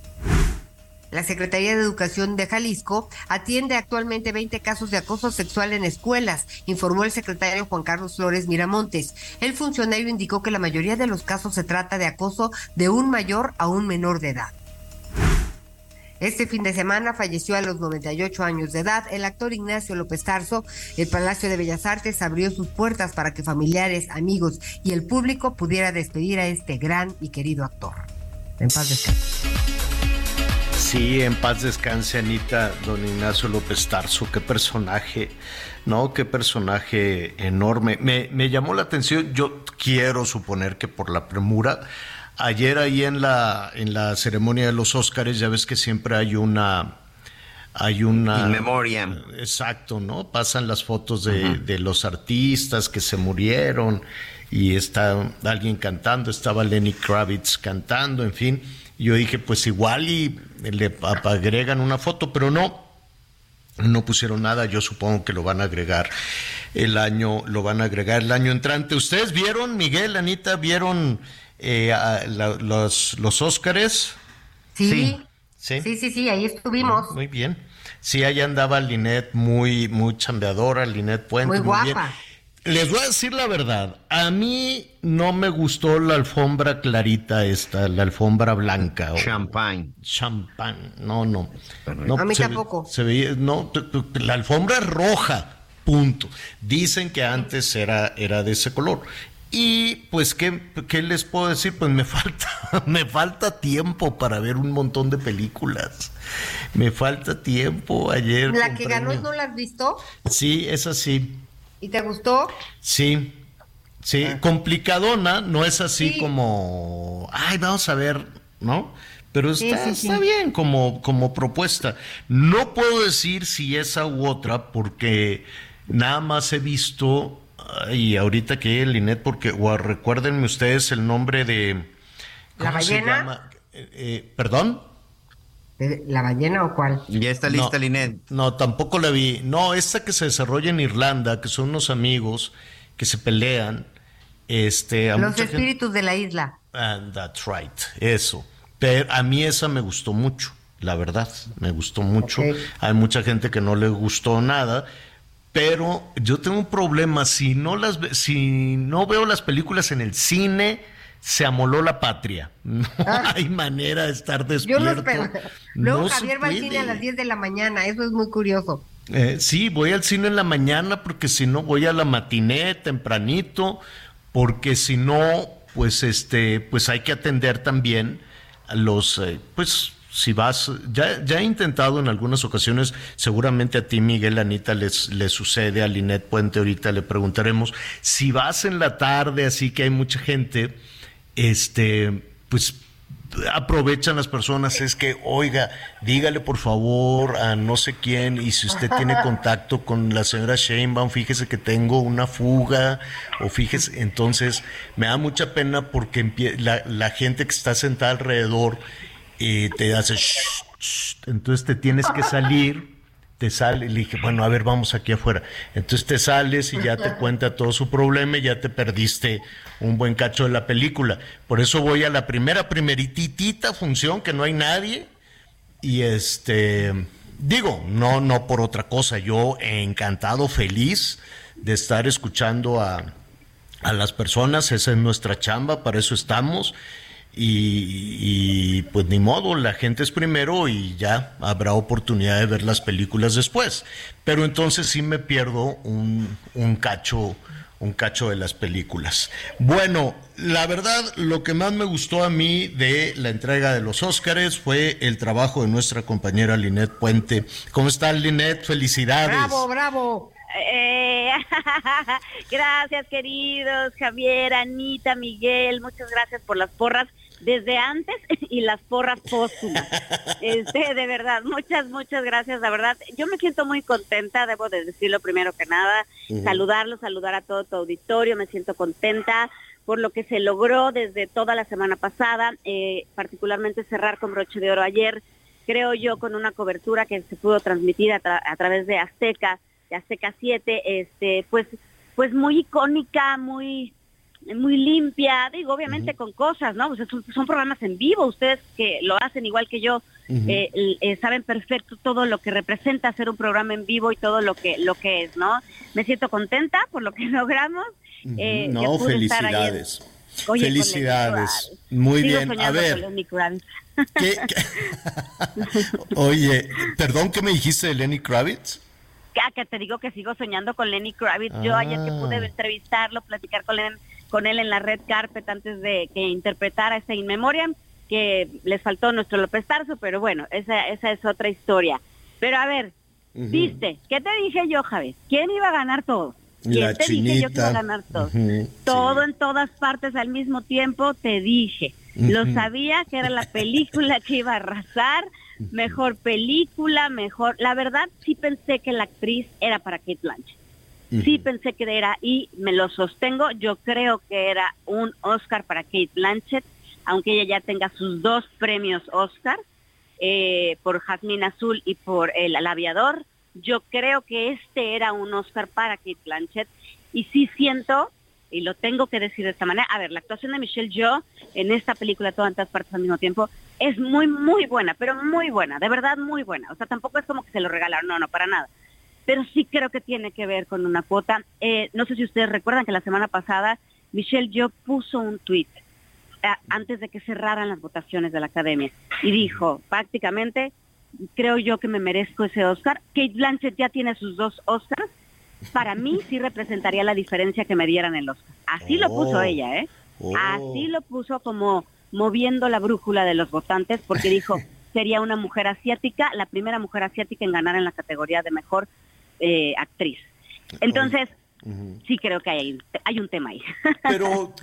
La Secretaría de Educación de Jalisco atiende actualmente 20 casos de acoso sexual en escuelas, informó el secretario Juan Carlos Flores Miramontes. El funcionario indicó que la mayoría de los casos se trata de acoso de un mayor a un menor de edad. Este fin de semana falleció a los 98 años de edad el actor Ignacio López Tarso. El Palacio de Bellas Artes abrió sus puertas para que familiares, amigos y el público pudiera despedir a este gran y querido actor. En paz descanse. Sí, en paz descanse Anita, don Ignacio López Tarso, qué personaje, ¿no? Qué personaje enorme. Me, me llamó la atención, yo quiero suponer que por la premura, ayer ahí en la, en la ceremonia de los Óscares, ya ves que siempre hay una... Hay una... In memoria. Exacto, ¿no? Pasan las fotos de, de los artistas que se murieron y está alguien cantando, estaba Lenny Kravitz cantando, en fin yo dije, pues igual y le agregan una foto, pero no, no pusieron nada. Yo supongo que lo van a agregar el año, lo van a agregar el año entrante. ¿Ustedes vieron, Miguel, Anita, vieron eh, los, los Óscares? Sí. sí. Sí, sí, ahí estuvimos. Muy bien. Sí, ahí andaba Linet muy, muy chambeadora, Linet Puente. Muy guapa. Les voy a decir la verdad. A mí no me gustó la alfombra clarita esta, la alfombra blanca. Champagne. Champagne. No, no. no a mí tampoco. Se veía, no, la alfombra es roja. Punto. Dicen que antes era, era de ese color. Y pues, ¿qué, ¿qué, les puedo decir? Pues me [LAUGHS] falta, me falta tiempo para ver un montón de películas. Me falta tiempo. Ayer. ¿La que ganó no la has visto? Sí, es así. ¿Y te gustó? Sí, sí, ah. complicadona, no es así como, ay, vamos a ver, ¿no? Pero está, está bien como, como propuesta. No puedo decir si esa u otra, porque nada más he visto, y ahorita que Linet, porque, o recuérdenme ustedes el nombre de... ¿La ballena? Eh, eh, ¿Perdón? ¿La ballena o cuál? Ya está lista, Linet. No, tampoco la vi. No, esta que se desarrolla en Irlanda, que son unos amigos que se pelean. Este, Los espíritus de la isla. And that's right, eso. Pero a mí esa me gustó mucho, la verdad, me gustó mucho. Hay mucha gente que no le gustó nada, pero yo tengo un problema si no las si no veo las películas en el cine se amoló la patria. [LAUGHS] No ah. hay manera de estar despierto. Yo lo espero. Luego Javier va al cine a las 10 de la mañana, eso es muy curioso. Eh, sí, voy al cine en la mañana porque si no voy a la matiné tempranito, porque si no, pues este, pues hay que atender también a los, eh, pues si vas, ya, ya he intentado en algunas ocasiones, seguramente a ti, Miguel, Anita, les, les sucede, a Linet Puente ahorita le preguntaremos, si vas en la tarde, así que hay mucha gente, este, pues aprovechan las personas es que, oiga, dígale por favor a no sé quién y si usted tiene [LAUGHS] contacto con la señora Sheinbaum, fíjese que tengo una fuga o fíjese, entonces me da mucha pena porque la, la gente que está sentada alrededor y te hace entonces te tienes que salir, te sale, le dije, bueno, a ver, vamos aquí afuera. Entonces te sales y ya te cuenta todo su problema y ya te perdiste un buen cacho de la película. Por eso voy a la primera, primeritita función, que no hay nadie. Y este, digo, no, no por otra cosa, yo encantado, feliz de estar escuchando a, a las personas, esa es nuestra chamba, para eso estamos y, pues ni modo, la gente es primero y ya habrá oportunidad de ver las películas después. Pero entonces sí me pierdo un, un cacho un cacho de las películas. Bueno, la verdad, lo que más me gustó a mí de la entrega de los Óscares fue el trabajo de nuestra compañera Linet Puente. ¿Cómo está Linet? Felicidades. Bravo, bravo. Eh, [LAUGHS] gracias, queridos Javier, Anita, Miguel, muchas gracias por las porras desde antes [LAUGHS] y las porras póstumas. Este, de verdad, muchas, muchas gracias, la verdad. Yo me siento muy contenta, debo de decirlo primero que nada, saludarlo, saludar a todo tu auditorio, me siento contenta por lo que se logró desde toda la semana pasada, eh, particularmente cerrar con broche de oro ayer, creo yo, con una cobertura que se pudo transmitir a, a través de Azteca, de Azteca 7, este, pues, pues muy icónica, muy muy limpia, digo, obviamente con cosas, ¿no? son, programas en vivo, ustedes que lo hacen igual que yo, eh, eh, saben perfecto todo lo que representa hacer un programa en vivo y todo lo que, lo que es, ¿no? Me siento contenta por lo que [LAUGHS] logramos. Eh, no, felicidades. felicidades. Muy bien. A ver. [LAUGHS] [LAUGHS] Oye, perdón, ¿qué me dijiste de Lenny Kravitz? Ah, que te digo que sigo soñando con Lenny Kravitz. Yo ayer que pude ah. entrevistarlo, platicar con él con él en la red carpet antes de que interpretara ese In Memoriam, que les faltó nuestro López Tarso, pero bueno, esa, esa es otra historia. Pero a ver, viste, ¿qué te dije yo, Javi? ¿Quién iba a ganar todo? ¿Quién te dije yo que iba a ganar todo? todo en todas partes al mismo tiempo, te dije. Lo sabía que era la película que iba a arrasar, mejor película, mejor... La verdad, sí pensé que la actriz era para Kate Blanchett. Sí pensé que era, y me lo sostengo, yo creo que era un Oscar para Kate Blanchett, aunque ella ya tenga sus dos premios Oscar, eh, por Jasmine Azul y por El, Aviador. Yo creo que este era un Oscar para Kate Blanchett, y sí siento, y lo tengo que decir de esta manera, a ver, la actuación de Michelle Yeoh en esta película, todas partes al mismo tiempo, es muy, muy buena, pero muy buena, de verdad muy buena. O sea, tampoco es como que se lo regalaron, no, no, para nada pero sí creo que tiene que ver con una cuota. Eh, no sé si ustedes recuerdan que la semana pasada Michelle yo puso un tweet eh, antes de que cerraran las votaciones de la academia y dijo prácticamente creo yo que me merezco ese Oscar. Kate Blanchett ya tiene sus dos Oscars. Para mí sí representaría la diferencia que me dieran el Oscar. Así lo puso oh. ella, ¿eh? Oh. Así lo puso como moviendo la brújula de los votantes porque dijo [LAUGHS] sería una mujer asiática, la primera mujer asiática en ganar en la categoría de mejor eh, actriz. Entonces, sí creo que hay, hay un tema ahí. [LAUGHS] Pero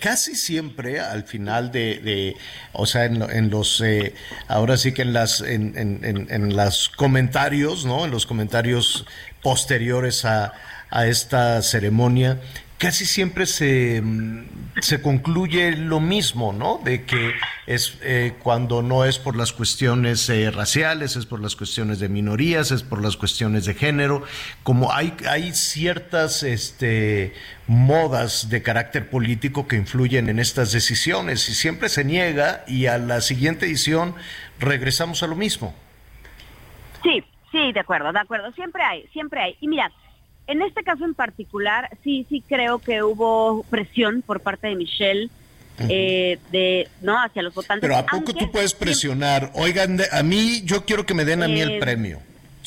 casi siempre al final de, o sea, en, los, eh, ahora sí que en las, en, en, en, los comentarios, ¿no? En los comentarios posteriores a, a esta ceremonia, casi siempre se, mm, se concluye lo mismo, ¿no? De que es eh, cuando no es por las cuestiones eh, raciales, es por las cuestiones de minorías, es por las cuestiones de género, como hay, hay ciertas este, modas de carácter político que influyen en estas decisiones y siempre se niega y a la siguiente edición regresamos a lo mismo. Sí, sí, de acuerdo, de acuerdo, siempre hay, siempre hay. Y mira, en este caso en particular, sí, sí creo que hubo presión por parte de Michelle. Eh, de no hacia los votantes pero a poco tú puedes presionar oigan a mí yo quiero que me den a mí el Eh, premio.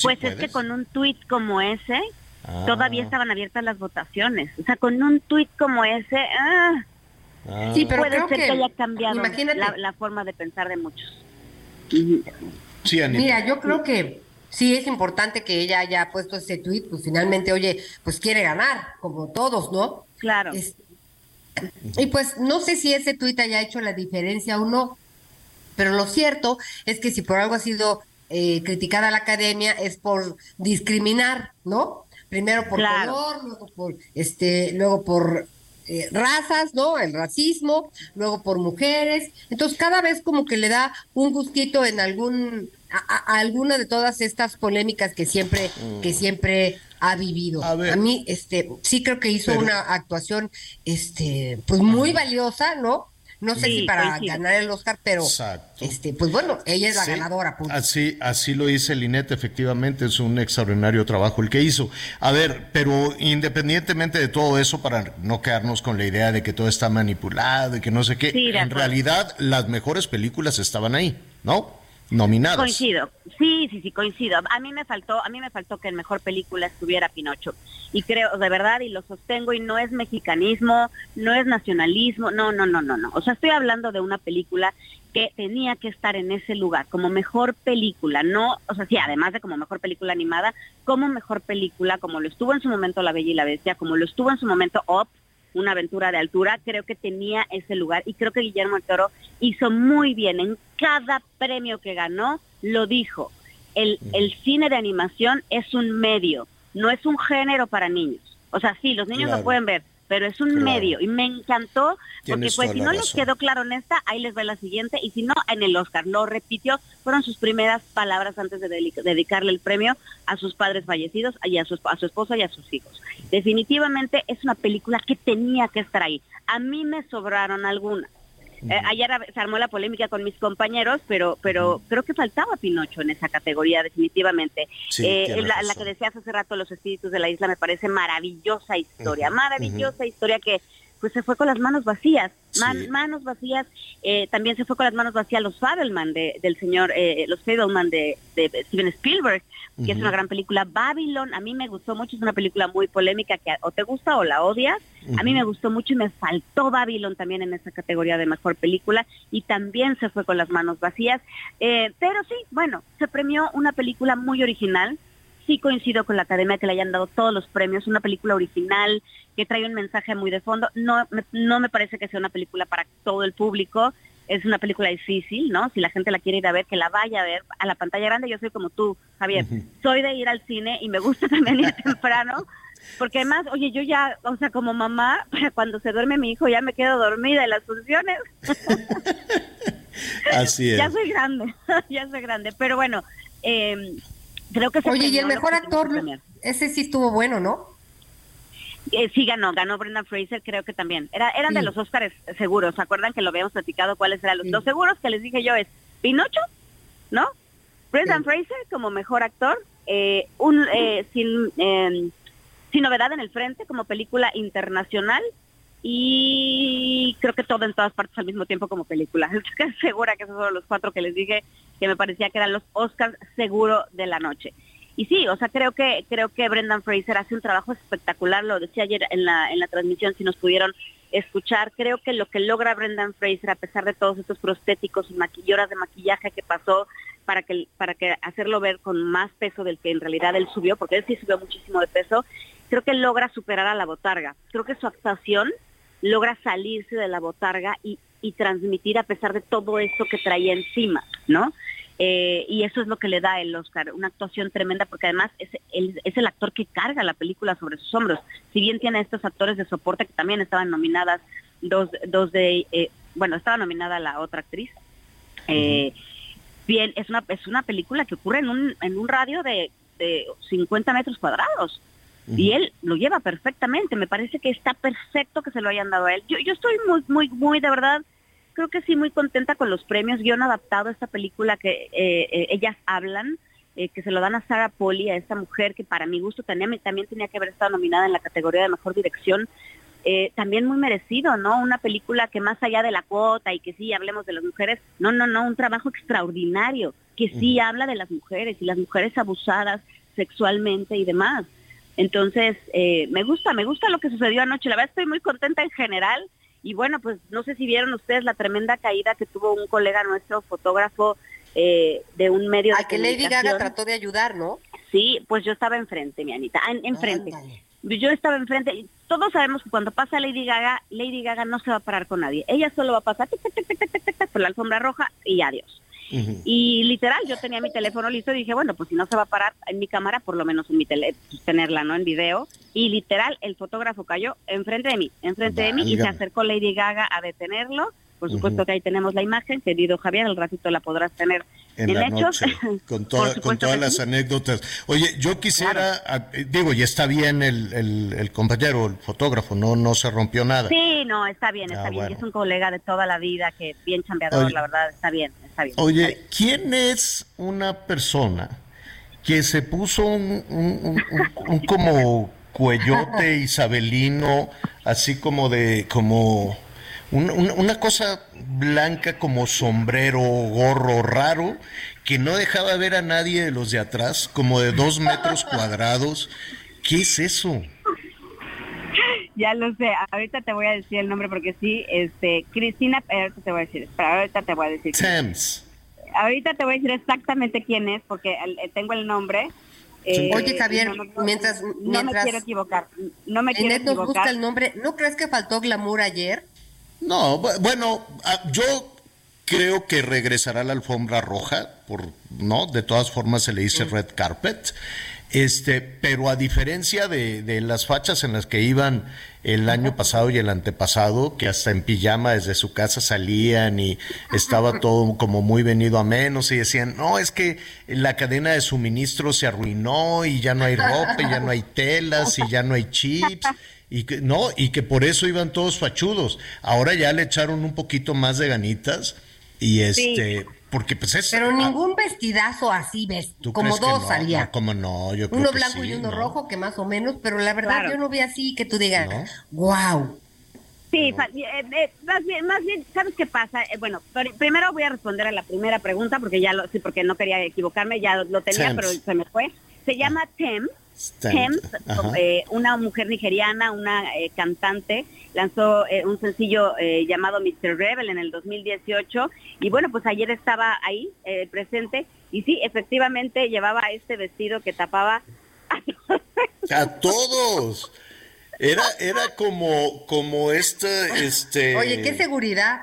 Pues es que con un tuit como ese todavía estaban abiertas las votaciones. O sea con un tuit como ese ah, Sí, pero puede creo ser que, que- haya cambiado imagínate. la, la forma de pensar de muchos. Sí Anita. Mira, yo creo que sí es importante que ella haya puesto ese tuit, pues finalmente, oye, pues quiere ganar, como todos, ¿no? Claro. y pues no sé si ese tuit haya hecho la diferencia o no, pero lo cierto es que si por algo ha sido eh, criticada la academia es por discriminar, ¿no? Primero por Claro. color, luego por este, luego por eh, razas, ¿no? El racismo, luego por mujeres. Entonces cada vez como que le da un gustito en algún a, a- a alguna de todas estas polémicas que siempre que siempre ha vivido. A, mí este sí creo que hizo Pero- una actuación este pues muy valiosa, ¿no? No sé Sí, si para ganar el Oscar, pero Exacto. este pues bueno, ella es la Sí, ganadora. punto. Así, así lo dice Linette, efectivamente es un extraordinario trabajo el que hizo. A ver, pero independientemente de todo eso, para no quedarnos con la idea de que todo está manipulado y que no sé qué, en realidad las mejores películas estaban ahí, ¿no? Nominadas. Coincido, sí, sí, sí, coincido. A mí me faltó, a mí me faltó que en mejor película estuviera Pinocho. Y creo, de verdad, y lo sostengo, y no es mexicanismo, no es nacionalismo, no, no, no, no, no. O sea, estoy hablando de una película que tenía que estar en ese lugar, como mejor película, no, o sea, sí, además de como mejor película animada, como mejor película, como lo estuvo en su momento La Bella y la Bestia, como lo estuvo en su momento Up, una aventura de altura, creo que tenía ese lugar y creo que Guillermo del Toro hizo muy bien en cada premio que ganó, lo dijo. El, el cine de animación es un medio, no es un género para niños. O sea, sí, los niños Claro. lo pueden ver, pero es un Claro. medio y me encantó porque Tienes pues si no les quedó claro en esta, ahí les va la siguiente y si no, en el Oscar lo repitió, fueron sus primeras palabras antes de dedicarle el premio a sus padres fallecidos y a su, a su esposa y a sus hijos. Definitivamente es una película que tenía que estar ahí. A mí me sobraron algunas. Eh, ayer se armó la polémica con mis compañeros, pero pero creo que faltaba Pinocho en esa categoría, definitivamente. Sí, Eh, la, que decías hace rato, Los Espíritus de la Isla, me parece maravillosa historia, maravillosa historia que pues se fue con las manos vacías, man- Sí. manos vacías, eh, también se fue con las manos vacías los Fabelman de, del señor, eh, los Fabelman de, de Steven Spielberg, que es una gran película. Babylon, a mí me gustó mucho, es una película muy polémica que o te gusta o la odias. A mí me gustó mucho y me faltó Babylon también en esa categoría de mejor película y también se fue con las manos vacías. Eh, pero sí, bueno, se premió una película muy original. Sí coincido con la academia que le hayan dado todos los premios, una película original que trae un mensaje muy de fondo. No, me- no me parece que sea una película para todo el público. Es una película difícil, ¿no? Si la gente la quiere ir a ver, que la vaya a ver a la pantalla grande. Yo soy como tú, Javier. Soy de ir al cine y me gusta [LAUGHS] también ir [LAUGHS] temprano. Porque además, oye, yo ya, o sea, como mamá, [LAUGHS] cuando se duerme mi hijo ya me quedo dormida en las funciones. Así es. ya soy grande, ya soy grande. Pero bueno, eh, creo que se Oye, y el mejor actor, ese sí estuvo bueno, ¿no? Eh, sí ganó, ganó Brendan Fraser, creo que también. Era, eran de Sí. los Óscares seguros, ¿se acuerdan que lo habíamos platicado cuáles eran los, los seguros que les dije yo es Pinocho, ¿no? Brendan Fraser como mejor actor, eh, un eh, sin eh, sin novedad en el frente como película internacional y creo que todo en todas partes al mismo tiempo como película. [LAUGHS] Estoy segura que esos fueron los cuatro que les dije que me parecía que eran los Oscars seguro de la noche. Y sí, o sea, creo que creo que Brendan Fraser hace un trabajo espectacular, lo decía ayer en la en la transmisión si nos pudieron escuchar, creo que lo que logra Brendan Fraser a pesar de todos estos prostéticos y maqui- horas de maquillaje que pasó para que para que hacerlo ver con más peso del que en realidad él subió, porque él sí subió muchísimo de peso, creo que logra superar a la botarga. Creo que su actuación logra salirse de la botarga y, y transmitir a pesar de todo eso que traía encima, ¿no? Eh, y eso es lo que le da el Oscar, una actuación tremenda porque además es el, es el actor que carga la película sobre sus hombros. Si bien tiene estos actores de soporte que también estaban nominadas, dos, dos de, eh, bueno, estaba nominada la otra actriz. Eh, bien, es una, es una película que ocurre en un, en un radio de, de 50 metros cuadrados. Y él lo lleva perfectamente, me parece que está perfecto que se lo hayan dado a él. Yo, yo estoy muy, muy, muy, de verdad, creo que sí muy contenta con los premios. Guión adaptado a esta película que eh, eh, ellas hablan, eh, que se lo dan a Sarah Polly, a esta mujer que para mi gusto tenía, también tenía que haber estado nominada en la categoría de mejor dirección. también muy merecido, ¿no? Una película que más allá de la cuota y que sí hablemos de las mujeres, no, no, no, un trabajo extraordinario, que sí habla de las mujeres y las mujeres abusadas sexualmente y demás. Entonces, eh, me gusta, me gusta lo que sucedió anoche. La verdad estoy muy contenta en general. Y bueno, pues no sé si vieron ustedes la tremenda caída que tuvo un colega nuestro, fotógrafo eh, de un medio de que Lady Gaga trató de ayudar, ¿no? Sí, pues yo estaba enfrente, mi Anita, enfrente. Yo estaba enfrente. Todos sabemos que cuando pasa Lady Gaga, Lady Gaga no se va a parar con nadie. Ella solo va a pasar por la alfombra roja y adiós. Y literal, yo tenía mi teléfono listo y dije, bueno, pues si no se va a parar en mi cámara, por lo menos en mi tele, pues, tenerla, ¿no? En video. Y literal, el fotógrafo cayó enfrente de mí, enfrente de mí, y se acercó Lady Gaga a detenerlo. Por supuesto que ahí tenemos la imagen, querido Javier, al ratito la podrás tener en, la Noche, con, [LAUGHS] con todas las anécdotas. Oye, yo quisiera, digo, y está bien el, el, compañero, el fotógrafo, no no se rompió nada. Sí, no, está bien, está ah, bien. Es un colega de toda la vida, que bien chambeador, la verdad, está bien, está bien. Oye, ¿quién es una persona que se puso un, un, un como cuellote isabelino, así como de, como una cosa blanca como sombrero, gorro raro, que no dejaba ver a nadie de los de atrás, como de dos metros cuadrados. ¿Qué es eso? Ya lo sé, ahorita te voy a decir el nombre porque sí, este, Cristina, ahorita te voy a decir, ahorita te voy a decir. Thames. Ahorita te voy a decir exactamente quién es porque eh, tengo el nombre. Eh, Oye, Javier, mientras, No me quiero equivocar, no me quiero equivocar. nos gusta el nombre, ¿no crees que faltó glamour ayer? No, bueno, ah, yo creo que regresará la alfombra roja, por, ¿no? De todas formas se le dice red carpet. Este, pero a diferencia de, de, las fachas en las que iban el año pasado y el antepasado, que hasta en pijama desde su casa salían y estaba todo como muy venido a menos y decían, no, es que la cadena de suministro se arruinó y ya no hay ropa y ya no hay telas y ya no hay chips y que no y que por eso iban todos fachudos. Ahora ya le echaron un poquito más de ganitas y este porque pues es Pero ningún vestidazo así ves, como dos no? salía. No, como no, yo creo uno que blanco sí, y uno ¿no? rojo que más o menos, pero la verdad yo no vi así que tú digas, wow. Sí, eh, eh, más bien, más bien, ¿sabes qué pasa? Eh, bueno, pr- primero voy a responder a la primera pregunta porque ya lo, sí, porque no quería equivocarme, ya lo, lo tenía, Thames. pero se me fue. Se llama Tem, Ajá. eh, una mujer nigeriana, una eh, cantante, lanzó eh, un sencillo eh, llamado Mr. Rebel en el 2018 y bueno, pues ayer estaba ahí eh, presente y sí, efectivamente llevaba este vestido que tapaba A todos. Era, era como, como este, este. Oye, qué seguridad.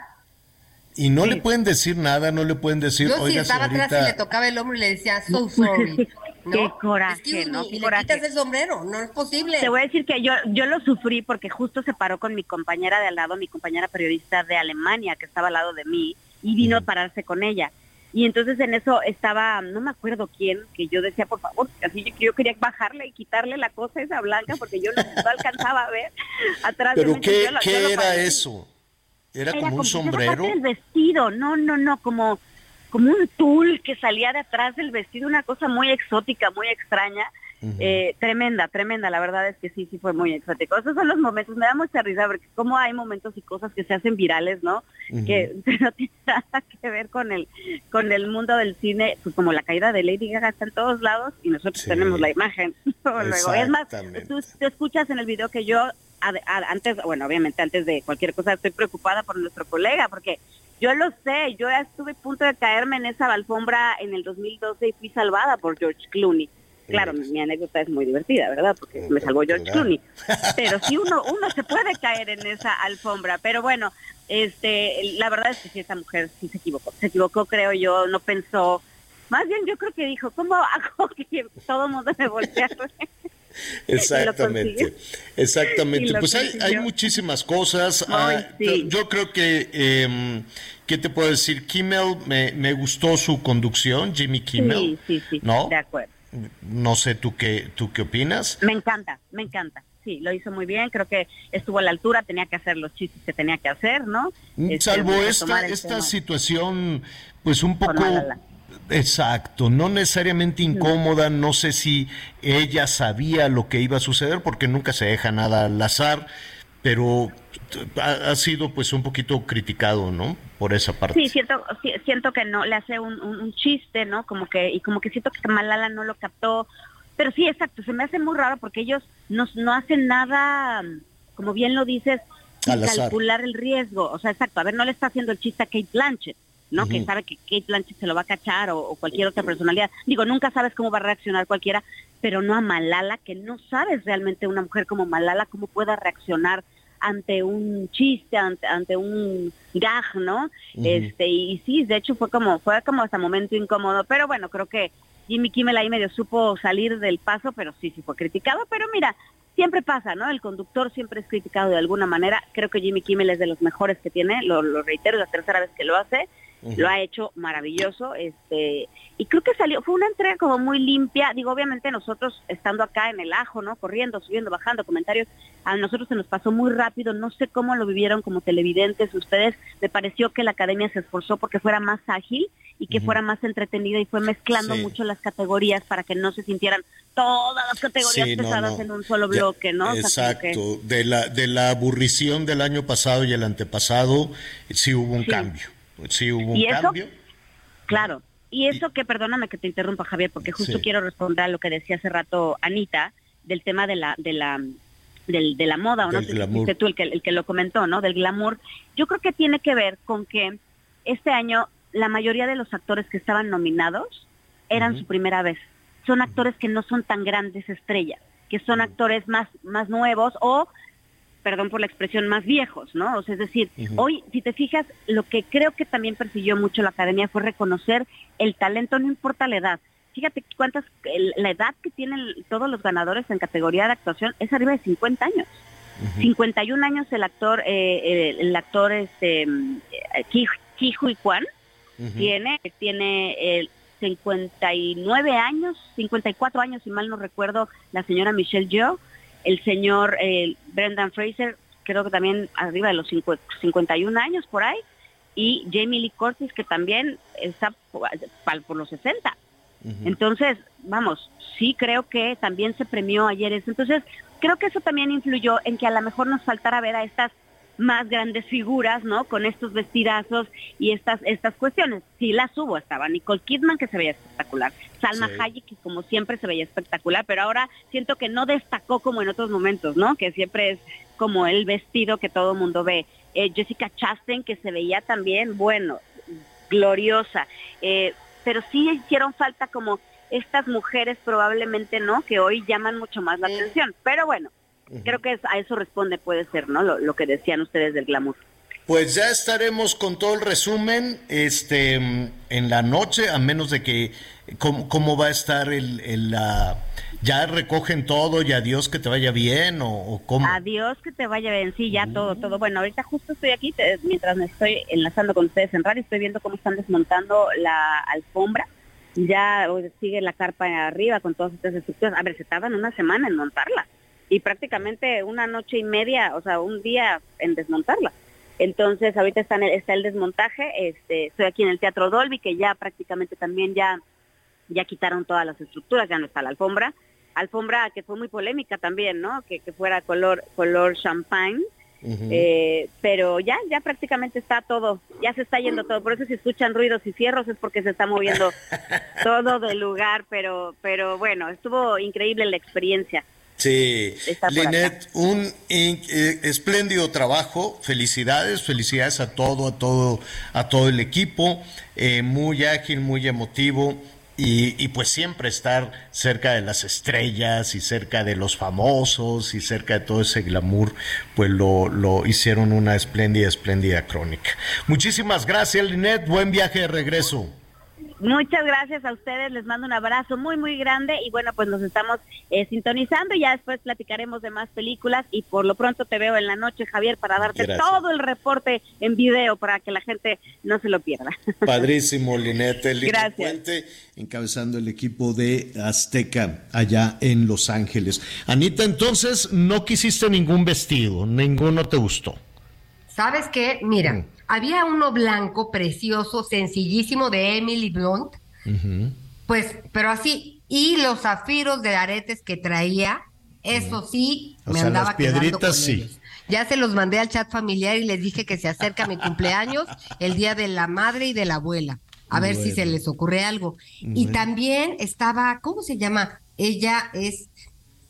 Y no le pueden decir nada, no le pueden decir, Yo si oiga, estaba atrás y le tocaba el hombro y le decía, so [LAUGHS] sorry. ¿No? Qué coraje, ¿no? y coraje. le quitas el sombrero, no es posible. Te voy a decir que yo, yo lo sufrí porque justo se paró con mi compañera de al lado, mi compañera periodista de Alemania, que estaba al lado de mí, y vino a pararse con ella. Y entonces en eso estaba, no me acuerdo quién, que yo decía, por favor, así yo, yo quería bajarle y quitarle la cosa esa blanca porque yo no, no alcanzaba a ver atrás de ¿Pero mí. qué, Yo qué yo era eso? ¿Era, Era como un sombrero? del vestido, no, no, no, como, como un tul que salía de atrás del vestido, una cosa muy exótica, muy extraña. Eh, tremenda, tremenda, la verdad es que sí, sí fue muy exótico. Esos son los momentos, me da mucha risa porque como hay momentos y cosas que se hacen virales, ¿no? [LAUGHS] Que no tienen nada que ver con el con el mundo del cine, pues como la caída de Lady Gaga está en todos lados y nosotros Sí. tenemos la imagen. [LAUGHS] Luego, es más, tú, tú escuchas en el video que yo antes, bueno, obviamente antes de cualquier cosa estoy preocupada por nuestro colega porque yo lo sé, yo ya estuve a punto de caerme en esa alfombra en el 2012 y fui salvada por George Clooney. Claro, mi, mi anécdota es muy divertida, ¿verdad? Porque me salvó George claro. Clooney. [LAUGHS] Pero sí uno uno se puede caer en esa alfombra, pero bueno, este la verdad es que sí esa mujer sí se equivocó. Se equivocó, creo yo, no pensó Más bien yo creo que dijo, ¿cómo hago [LAUGHS] que todo mundo me voltee? [LAUGHS] Exactamente, exactamente. Pues hay, hay, muchísimas cosas. Ah, yo creo que, eh, ¿qué te puedo decir? Kimmel, me, me gustó su conducción, Jimmy Kimmel. Sí, sí, sí, ¿no? de acuerdo. No sé, ¿tú qué, ¿tú qué opinas? Me encanta, me encanta. Sí, lo hizo muy bien, creo que estuvo a la altura, tenía que hacer los chistes que tenía que hacer, ¿no? Este, Salvo esta, esta situación, pues un poco Exacto, no necesariamente incómoda, no sé si ella sabía lo que iba a suceder porque nunca se deja nada al azar, pero ha, sido pues un poquito criticado, ¿no? Por esa parte. Sí, siento, siento que no, le hace un, chiste, ¿no? Como que, y como que siento que Malala no lo captó, pero sí, exacto, se me hace muy raro porque ellos no, no hacen nada, como bien lo dices, calcular el riesgo, o sea, exacto, a ver, no le está haciendo el chiste a Kate Blanchett ¿no? Que sabe que Kate Blanchett se lo va a cachar o, cualquier otra personalidad. Digo, nunca sabes cómo va a reaccionar cualquiera, pero no a Malala, que no sabes realmente una mujer como Malala cómo pueda reaccionar ante un chiste, ante, un gag, ¿no? Este, y sí, de hecho fue como, fue como hasta momento incómodo, pero bueno, creo que Jimmy Kimmel ahí medio supo salir del paso, pero sí, sí fue criticado, pero mira, siempre pasa, ¿no? El conductor siempre es criticado de alguna manera. Creo que Jimmy Kimmel es de los mejores que tiene, lo, lo reitero, la tercera vez que lo hace lo ha hecho maravilloso, este, y creo que salió, fue una entrega como muy limpia, digo, obviamente nosotros estando acá en el ajo, ¿no? Corriendo, subiendo, bajando, comentarios, a nosotros se nos pasó muy rápido, no sé cómo lo vivieron como televidentes ustedes, me pareció que la academia se esforzó porque fuera más ágil y que fuera más entretenida y fue mezclando mucho las categorías para que no se sintieran todas las categorías pesadas en un solo bloque, ¿no? Exacto, de la de la aburrición del año pasado y el antepasado sí hubo un cambio. Sí hubo un cambio. Claro. Y eso que, perdóname que te interrumpa, Javier, porque justo quiero responder a lo que decía hace rato Anita, del tema de la, de la, del, de la moda, o no sé tú el que, el que lo comentó, ¿no? Del glamour. Yo creo que tiene que ver con que este año la mayoría de los actores que estaban nominados eran su primera vez. Son actores que no son tan grandes estrellas, que son actores más, más nuevos o perdón por la expresión, más viejos, ¿no? O sea, es decir, hoy, si te fijas, lo que creo que también persiguió mucho la academia fue reconocer el talento, no importa la edad. Fíjate cuántas, la edad que tienen todos los ganadores en categoría de actuación es arriba de 50 años. 51 años el actor, eh, el, actor este, eh, Ki Kwan tiene, tiene el 59 años, 54 años, si mal no recuerdo, la señora Michelle Yeoh el señor eh, Brendan Fraser, creo que también arriba de los 51 años por ahí, y Jamie Lee Curtis, que también está por, los 60. Entonces, vamos, sí creo que también se premió ayer eso. Entonces, creo que eso también influyó en que a lo mejor nos faltara ver a estas más grandes figuras, ¿no? Con estos vestidazos y estas estas cuestiones. Sí las hubo, estaba Nicole Kidman que se veía espectacular, Salma Hayek que como siempre se veía espectacular, pero ahora siento que no destacó como en otros momentos, ¿no? Que siempre es como el vestido que todo el mundo ve. Eh, Jessica Chastain que se veía también, bueno, gloriosa, eh, pero sí hicieron falta como estas mujeres probablemente, ¿no? Que hoy llaman mucho más la atención, pero bueno, Creo que a eso responde, puede ser, ¿no? Lo, que decían ustedes del glamour. Pues ya estaremos con todo el resumen este en la noche, a menos de que cómo, va a estar el, la ya recogen todo y adiós que te vaya bien o, cómo. Adiós que te vaya bien, sí, ya todo, todo. Bueno, ahorita justo estoy aquí, mientras me estoy enlazando con ustedes en radio, estoy viendo cómo están desmontando la alfombra. Ya sigue la carpa arriba con todas estas estructuras. A ver, se tardan una semana en montarla y prácticamente una noche y media, o sea, un día en desmontarla. Entonces, ahorita está, el, está el desmontaje, este, estoy aquí en el Teatro Dolby, que ya prácticamente también ya, ya quitaron todas las estructuras, ya no está la alfombra. Alfombra que fue muy polémica también, ¿no? Que, que fuera color, color champagne. eh, pero ya, ya prácticamente está todo, ya se está yendo todo. Por eso si escuchan ruidos y cierros es porque se está moviendo [LAUGHS] todo del lugar, pero, pero bueno, estuvo increíble la experiencia. Sí, Linet, un eh, espléndido trabajo, felicidades, felicidades a todo, a todo, a todo el equipo, eh, muy ágil, muy emotivo. Y, pues siempre estar cerca de las estrellas y cerca de los famosos y cerca de todo ese glamour, pues lo, lo hicieron una espléndida, espléndida crónica. Muchísimas gracias, Linet, buen viaje de regreso. Muchas gracias a ustedes, les mando un abrazo muy, muy grande y bueno, pues nos estamos eh, sintonizando y ya después platicaremos de más películas y por lo pronto te veo en la noche, Javier, para darte todo el reporte en video para que la gente no se lo pierda. [LAUGHS] Padrísimo, Linete. Gracias. encabezando el equipo de Azteca allá en Los Ángeles. Anita, entonces no quisiste ningún vestido, ninguno te gustó. ¿Sabes qué? Mira. Mm. Había uno blanco, precioso, sencillísimo de Emily Blunt. Pues, pero así. Y los zafiros de aretes que traía, eso sí, me andaba las piedritas sí. Ya se los mandé al chat familiar y les dije que se acerca mi cumpleaños, el día de la madre y de la abuela. A ver si se les ocurre algo. Y también estaba, ¿cómo se llama? Ella es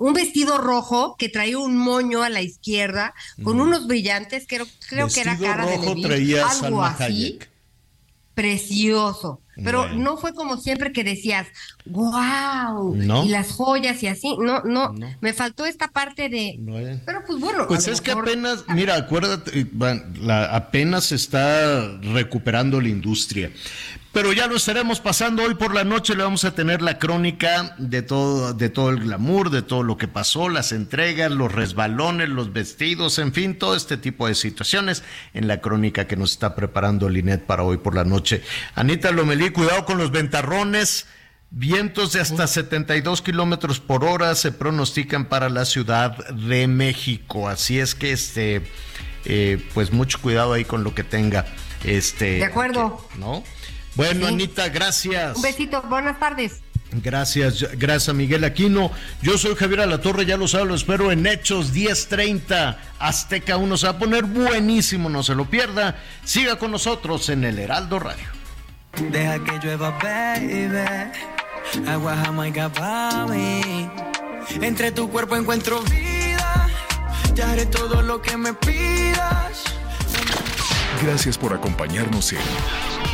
un vestido rojo que traía un moño a la izquierda con unos brillantes, creo, creo que era cara de Levi, algo así. Precioso. Pero no fue como siempre que decías, wow, y las joyas y así. No, no, me faltó esta parte de... Pero pues bueno. Pues es que apenas, mira, acuérdate, apenas se está recuperando la industria. Pero ya lo estaremos pasando hoy por la noche. Le vamos a tener la crónica de todo, de todo el glamour, de todo lo que pasó, las entregas, los resbalones, los vestidos, en fin, todo este tipo de situaciones en la crónica que nos está preparando Linet para hoy por la noche. Anita Lomelí, cuidado con los ventarrones. Vientos de hasta 72 kilómetros por hora se pronostican para la Ciudad de México. Así es que, este, eh, pues mucho cuidado ahí con lo que tenga. Este, de acuerdo. ¿No? Bueno, Anita, gracias. Un besito, buenas tardes. Gracias, gracias Miguel Aquino. Yo soy Javier Alatorre, ya lo saben, lo espero en Hechos 1030. Azteca 1 se va a poner buenísimo, no se lo pierda. Siga con nosotros en el Heraldo Radio. Deja que llueva, baby. Agua jamaica para mí. Entre tu cuerpo encuentro vida. Ya haré todo lo que me pidas. Gracias por acompañarnos en